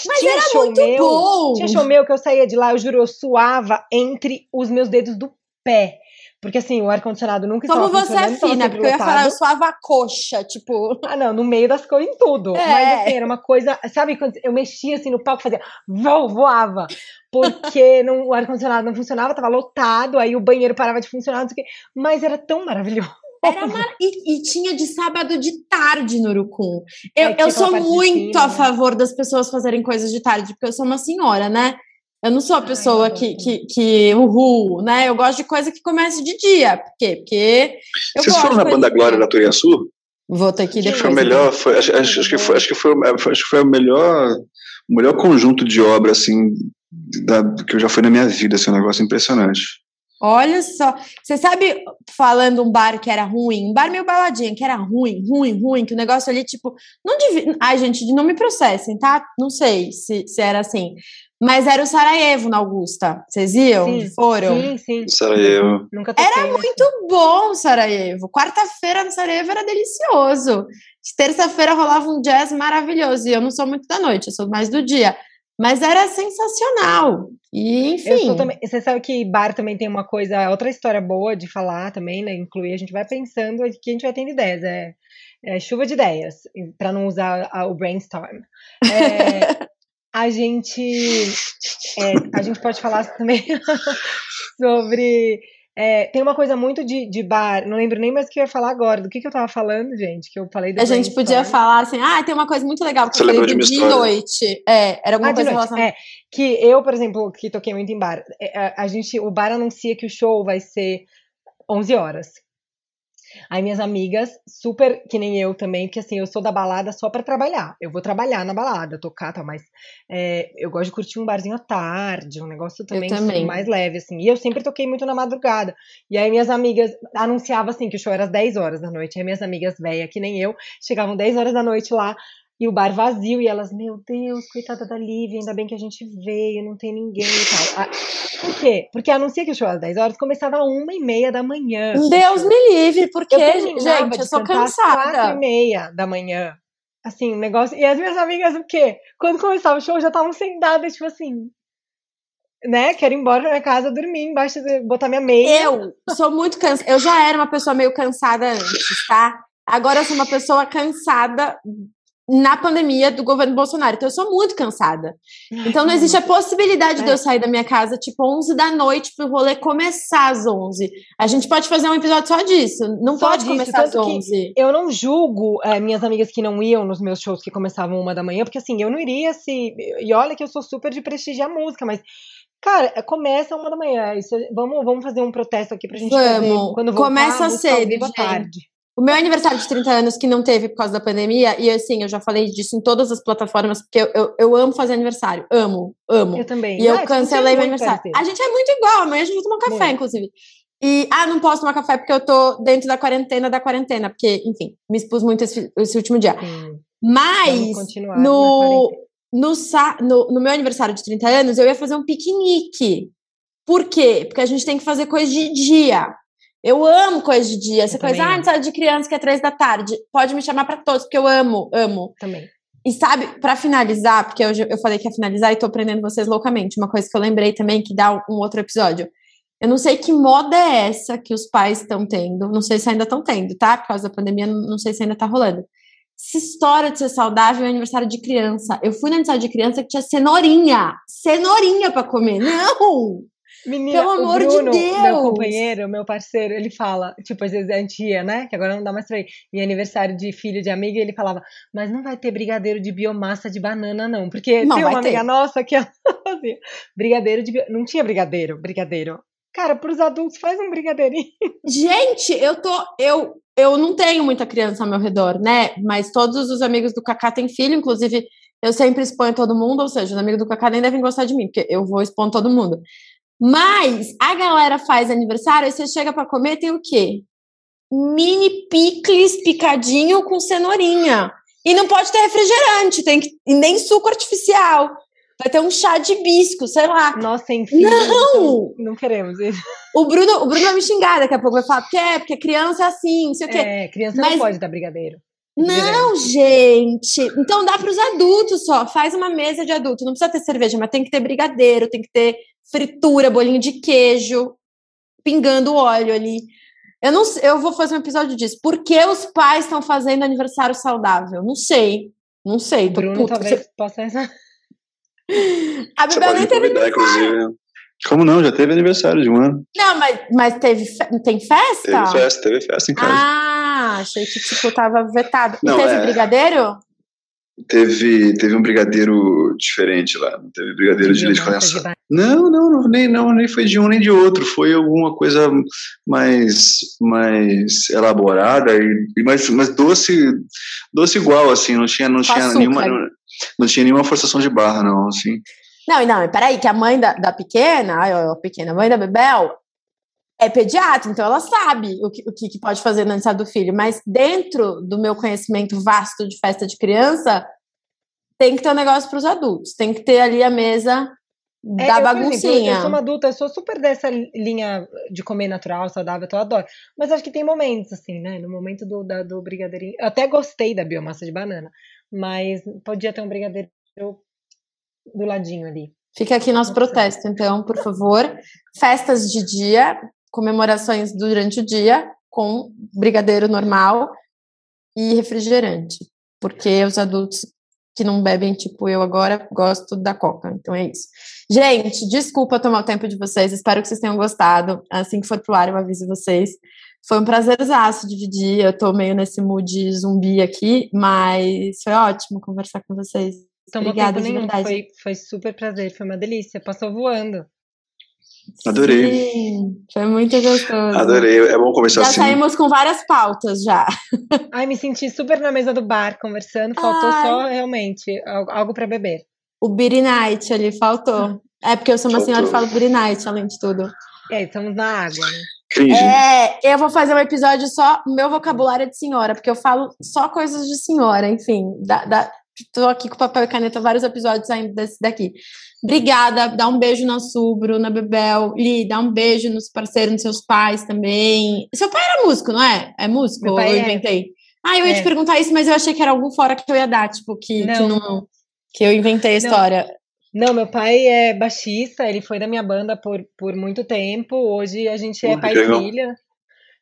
mas tinha era show muito meu, bom. Tinha show meu que eu saía de lá, eu juro, eu suava entre os meus dedos do pé. Porque assim, o ar-condicionado nunca Como estava você é fina, porque eu ia falar, eu suava a coxa, tipo. Ah, não, no meio das coisas, em tudo. É. Mas assim, era uma coisa. Sabe quando eu mexia assim no palco, fazia. voava. Porque *laughs* não, o ar-condicionado não funcionava, tava lotado, aí o banheiro parava de funcionar, não sei o quê. Mas era tão maravilhoso. Era mar... e, e, tinha de sábado de tarde no Urucum. Eu, é, eu sou muito a favor das pessoas fazerem coisas de tarde, porque eu sou uma senhora, né? Eu não sou a pessoa Ai, que, que, que, uhul, né? Eu gosto de coisa que comece de dia. Por quê? Porque. Vocês foram na Banda Glória da Turiaçu? Vou ter que depois. Foi o melhor, foi, acho, acho, que foi, acho que foi, acho que foi o melhor, o melhor conjunto de obra, assim, da, que eu já fui na minha vida, assim, um negócio impressionante. Olha só, você sabe, falando um bar que era ruim, um bar meio baladinha, que era ruim, ruim, ruim, que o negócio ali, tipo, não devia. Ai, gente, não me processem, tá? Não sei se, se era assim. Mas era o Sarajevo na Augusta. Vocês iam? Sim, foram? Sim, sim. Sarajevo. Nunca era muito bom Sarajevo. Quarta-feira no Sarajevo era delicioso. Terça-feira rolava um jazz maravilhoso. E eu não sou muito da noite, eu sou mais do dia. Mas era sensacional. E, enfim. Também, você sabe que bar também tem uma coisa, outra história boa de falar também, né? Incluir, a gente vai pensando que a gente vai tendo ideias. É, é chuva de ideias, para não usar a, o brainstorm. É, *laughs* a gente é, a gente pode falar também *laughs* sobre é, tem uma coisa muito de, de bar, não lembro nem mais o que eu ia falar agora. Do que, que eu tava falando, gente? Que eu falei A gente podia falar assim, ah, tem uma coisa muito legal que Você eu falei de noite. É, era alguma ah, coisa relacionada. É, que eu, por exemplo, que toquei muito em bar, é, a, a gente, o bar anuncia que o show vai ser 11 horas. Aí minhas amigas, super que nem eu também, que assim, eu sou da balada só para trabalhar. Eu vou trabalhar na balada, tocar, tal, mas é, eu gosto de curtir um barzinho à tarde, um negócio também, também. mais leve, assim. E eu sempre toquei muito na madrugada. E aí minhas amigas anunciavam assim que o show era às 10 horas da noite. Aí minhas amigas velhas, que nem eu, chegavam 10 horas da noite lá e o bar vazio, e elas, meu Deus, coitada da Lívia, ainda bem que a gente veio, não tem ninguém e tal. Ah, por quê? Porque anuncia que o show às 10 horas começava às 1 e meia da manhã. Deus me livre, porque, eu gente, eu sou cansada. Às 4 e meia da manhã. Assim, o negócio. E as minhas amigas, o quê? Quando começava o show, já estavam sentadas, tipo assim. Né? Quero ir embora pra minha casa dormir embaixo, botar minha meia. Eu sou muito cansada. Eu já era uma pessoa meio cansada antes, tá? Agora eu sou uma pessoa cansada na pandemia do governo Bolsonaro. Então eu sou muito cansada. Então não existe a possibilidade é. de eu sair da minha casa tipo 11 da noite para o rolê começar às 11. A gente pode fazer um episódio só disso. Não só pode disso, começar às 11. Eu não julgo é, minhas amigas que não iam nos meus shows que começavam uma da manhã, porque assim, eu não iria se e olha que eu sou super de prestigiar música, mas Cara, é, começa uma da manhã. Isso, vamos, vamos fazer um protesto aqui pra gente vamos. fazer. Quando voltar, começa cedo, gente. tarde. O meu aniversário de 30 anos, que não teve por causa da pandemia, e assim, eu já falei disso em todas as plataformas, porque eu, eu, eu amo fazer aniversário. Amo, amo. Eu também. E eu ah, cancelei meu aniversário. A gente é muito igual, amanhã a gente vai tomar um café, inclusive. E, ah, não posso tomar café porque eu tô dentro da quarentena da quarentena, porque, enfim, me expus muito esse, esse último dia. Sim. Mas, no, no, no, no meu aniversário de 30 anos, eu ia fazer um piquenique. Por quê? Porque a gente tem que fazer coisa de dia. Eu amo coisa de dia. Essa eu coisa, ah, sala de criança que é três da tarde. Pode me chamar para todos, porque eu amo, amo. Também. E sabe, para finalizar, porque eu, eu falei que ia finalizar e tô aprendendo vocês loucamente, uma coisa que eu lembrei também, que dá um, outro episódio. Eu não sei que moda é essa que os pais estão tendo, não sei se ainda estão tendo, tá? Por causa da pandemia, não, não sei se ainda tá rolando. Essa história de ser saudável é aniversário de criança. Eu fui no aniversário de criança que tinha cenourinha. Cenourinha para comer. Não! Menina, Pelo amor Bruno, de Deus! Meu companheiro, meu parceiro, ele fala, tipo, às vezes a gente ia, né? Que agora não dá mais pra ir. E aniversário de filho de amiga, ele falava, mas não vai ter brigadeiro de biomassa de banana, não. Porque não, tem uma ter. amiga nossa que ela *laughs* fazia brigadeiro de. Não tinha brigadeiro, brigadeiro. Cara, para os adultos, faz um brigadeirinho. Gente, eu tô. Eu, eu não tenho muita criança ao meu redor, né? Mas todos os amigos do Kaká têm filho, inclusive eu sempre exponho todo mundo, ou seja, os amigos do Kaká nem devem gostar de mim, porque eu vou expor todo mundo. Mas a galera faz aniversário e você chega para comer, tem o quê? Mini picles picadinho com cenourinha. E não pode ter refrigerante, tem que, e nem suco artificial. Vai ter um chá de hibisco, sei lá. Nossa, enfim. Não! Então, não queremos isso. O Bruno, o Bruno vai me xingar daqui a pouco, vai falar, porque é, porque criança é assim, não sei o quê. É, criança Mas... não pode dar brigadeiro. Não, gente. Então dá para os adultos só. Faz uma mesa de adulto. Não precisa ter cerveja, mas tem que ter brigadeiro, tem que ter fritura, bolinho de queijo, pingando óleo ali. Eu não eu vou fazer um episódio disso. Por que os pais estão fazendo aniversário saudável? Não sei. Não sei. Bruno puto. talvez *laughs* Você... possa A Bebel nem teve aniversário. Como não? Já teve aniversário de um ano. Não, mas, mas teve tem festa? Teve festa, teve festa em casa. Ah, achei que tipo tava vetado. Não, e teve é... brigadeiro? Teve, teve um brigadeiro diferente lá. Não teve brigadeiro de leite condensado. Não, não, não, nem, não, nem foi de um nem de outro. Foi alguma coisa mais, mais elaborada e mais, mais doce, doce igual, assim. Não tinha, não tinha nenhuma, não, não, tinha nenhuma forçação de barra, não, assim. Não, não, peraí, que a mãe da, da pequena, a pequena, a mãe da Bebel, é pediatra, então ela sabe o que, o que pode fazer no aniversário do filho, mas dentro do meu conhecimento vasto de festa de criança, tem que ter um negócio para os adultos, tem que ter ali a mesa é, da eu, baguncinha. Exemplo, eu sou uma adulta, eu sou super dessa linha de comer natural, saudável, eu adoro. Mas acho que tem momentos, assim, né? No momento do, da, do brigadeirinho. Eu até gostei da biomassa de banana, mas podia ter um brigadeiro do ladinho ali. Fica aqui nosso protesto, então, por favor. Festas de dia, comemorações durante o dia com brigadeiro normal e refrigerante, porque os adultos que não bebem, tipo eu agora, gosto da Coca. Então é isso. Gente, desculpa tomar o tempo de vocês. Espero que vocês tenham gostado. Assim que for pro ar, eu aviso vocês. Foi um prazerzaço dividir. Eu tô meio nesse mood zumbi aqui, mas foi ótimo conversar com vocês. Obrigada, de verdade. Foi, foi super prazer, foi uma delícia. Passou voando. Adorei. Sim, foi muito gostoso. Adorei, é bom conversar já assim. Já saímos com várias pautas já. *laughs* Ai, me senti super na mesa do bar conversando, faltou Ai. só realmente algo para beber. O Beer Night ali faltou. É porque eu sou uma faltou. senhora e falo Beer Night, além de tudo. É, estamos na água, né? Cringe. É, eu vou fazer um episódio só, meu vocabulário é de senhora, porque eu falo só coisas de senhora, enfim, da, da Estou aqui com papel e caneta, vários episódios saindo desse daqui. Obrigada, dá um beijo na Su, Bruna Bebel. Li, dá um beijo nos parceiros, nos seus pais também. Seu pai era músico, não é? É músico? Meu pai eu é. inventei? Ah, eu ia é. te perguntar isso, mas eu achei que era algum fora que eu ia dar, tipo, que não, que, não, que eu inventei a história. Não. não. meu pai é baixista, ele foi da minha banda por, por muito tempo. Hoje a gente é pai e filha.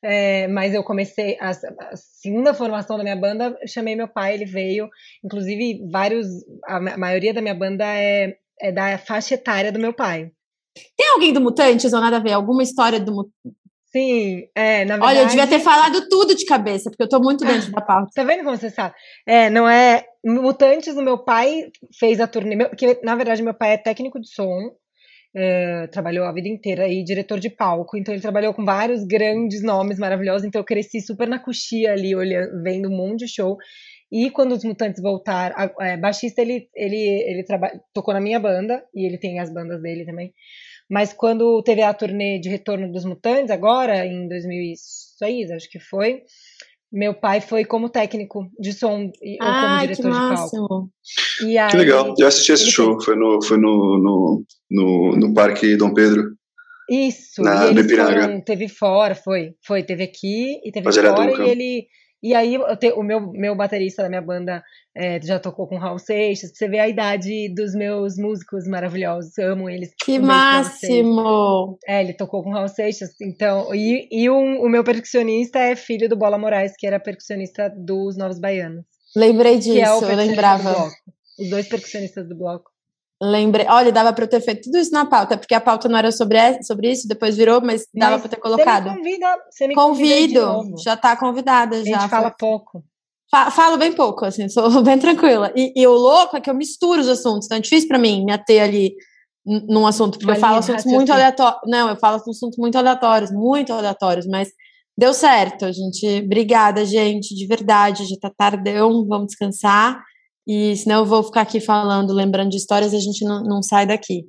É, mas eu comecei a, a, segunda formação da minha banda, chamei meu pai, ele veio. Inclusive, vários. A, a maioria da minha banda é, é da faixa etária do meu pai. Tem alguém do Mutantes ou nada a ver? Alguma história do Sim, é, na verdade. Olha, eu devia ter falado tudo de cabeça, porque eu tô muito dentro da pauta. *laughs* Tá vendo como você sabe? É, não é. Mutantes, o meu pai fez a turnê. Porque, na verdade, meu pai é técnico de som. É, trabalhou a vida inteira aí, diretor de palco, então ele trabalhou com vários grandes nomes maravilhosos, então eu cresci super na coxia ali, olhando, vendo um monte de show. E quando os Mutantes voltaram, a, é, baixista ele, ele, ele tocou na minha banda, e ele tem as bandas dele também. Mas quando teve a turnê de retorno dos Mutantes, agora, em 2006, acho que foi, meu pai foi como técnico de som e como diretor de palco. E aí, que legal, eu assisti esse show, foi, no, foi no, no, no, no Parque Dom Pedro. Isso, na, e eles foram, teve fora, foi, foi, teve aqui e teve Mas fora, e ele e aí te, o meu, meu baterista da minha banda é, já tocou com Raul Seixas, você ver a idade dos meus músicos maravilhosos, amo eles. Que máximo! É, ele tocou com Raul Seixas, então, e, e um, o meu percussionista é filho do Bola Moraes, que era percussionista dos Novos Baianos. Lembrei disso, é eu lembrava. Os dois percussionistas do bloco. Lembrei, olha, dava para eu ter feito tudo isso na pauta, porque a pauta não era sobre, sobre isso, depois virou, mas dava para ter colocado. Você me convida, você me Convido, já está convidada. A gente fala pouco. Falo bem pouco, assim, sou *laughs* bem tranquila. E, e, o louco é que eu misturo os assuntos, então é difícil para mim me ater ali num assunto, porque eu falo assuntos muito aleatórios. Não, eu falo assuntos muito aleatórios, muito aleatórios, mas deu certo, gente. Obrigada, gente, de verdade, já tá tardão, vamos descansar. E senão eu vou ficar aqui falando, lembrando de histórias, a gente não, não sai daqui.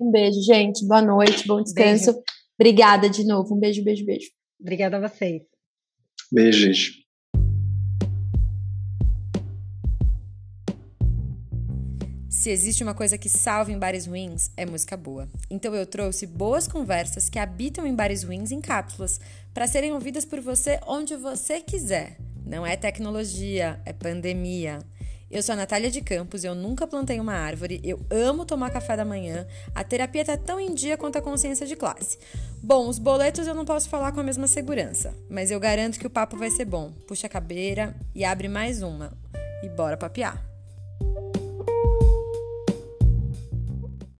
Um beijo, gente. Boa noite, bom descanso. Beijo. Obrigada de novo. Um beijo, beijo, beijo. Obrigada a vocês. Beijo, gente. Se existe uma coisa que salva em bares ruins, é música boa. Então eu trouxe boas conversas que habitam em bares ruins em cápsulas, para serem ouvidas por você onde você quiser. Não é tecnologia, é pandemia. Eu sou a Natália de Campos, eu nunca plantei uma árvore, eu amo tomar café da manhã, a terapia tá tão em dia quanto a consciência de classe. Bom, os boletos eu não posso falar com a mesma segurança, mas eu garanto que o papo vai ser bom. Puxa a cabeira e abre mais uma. E bora papear!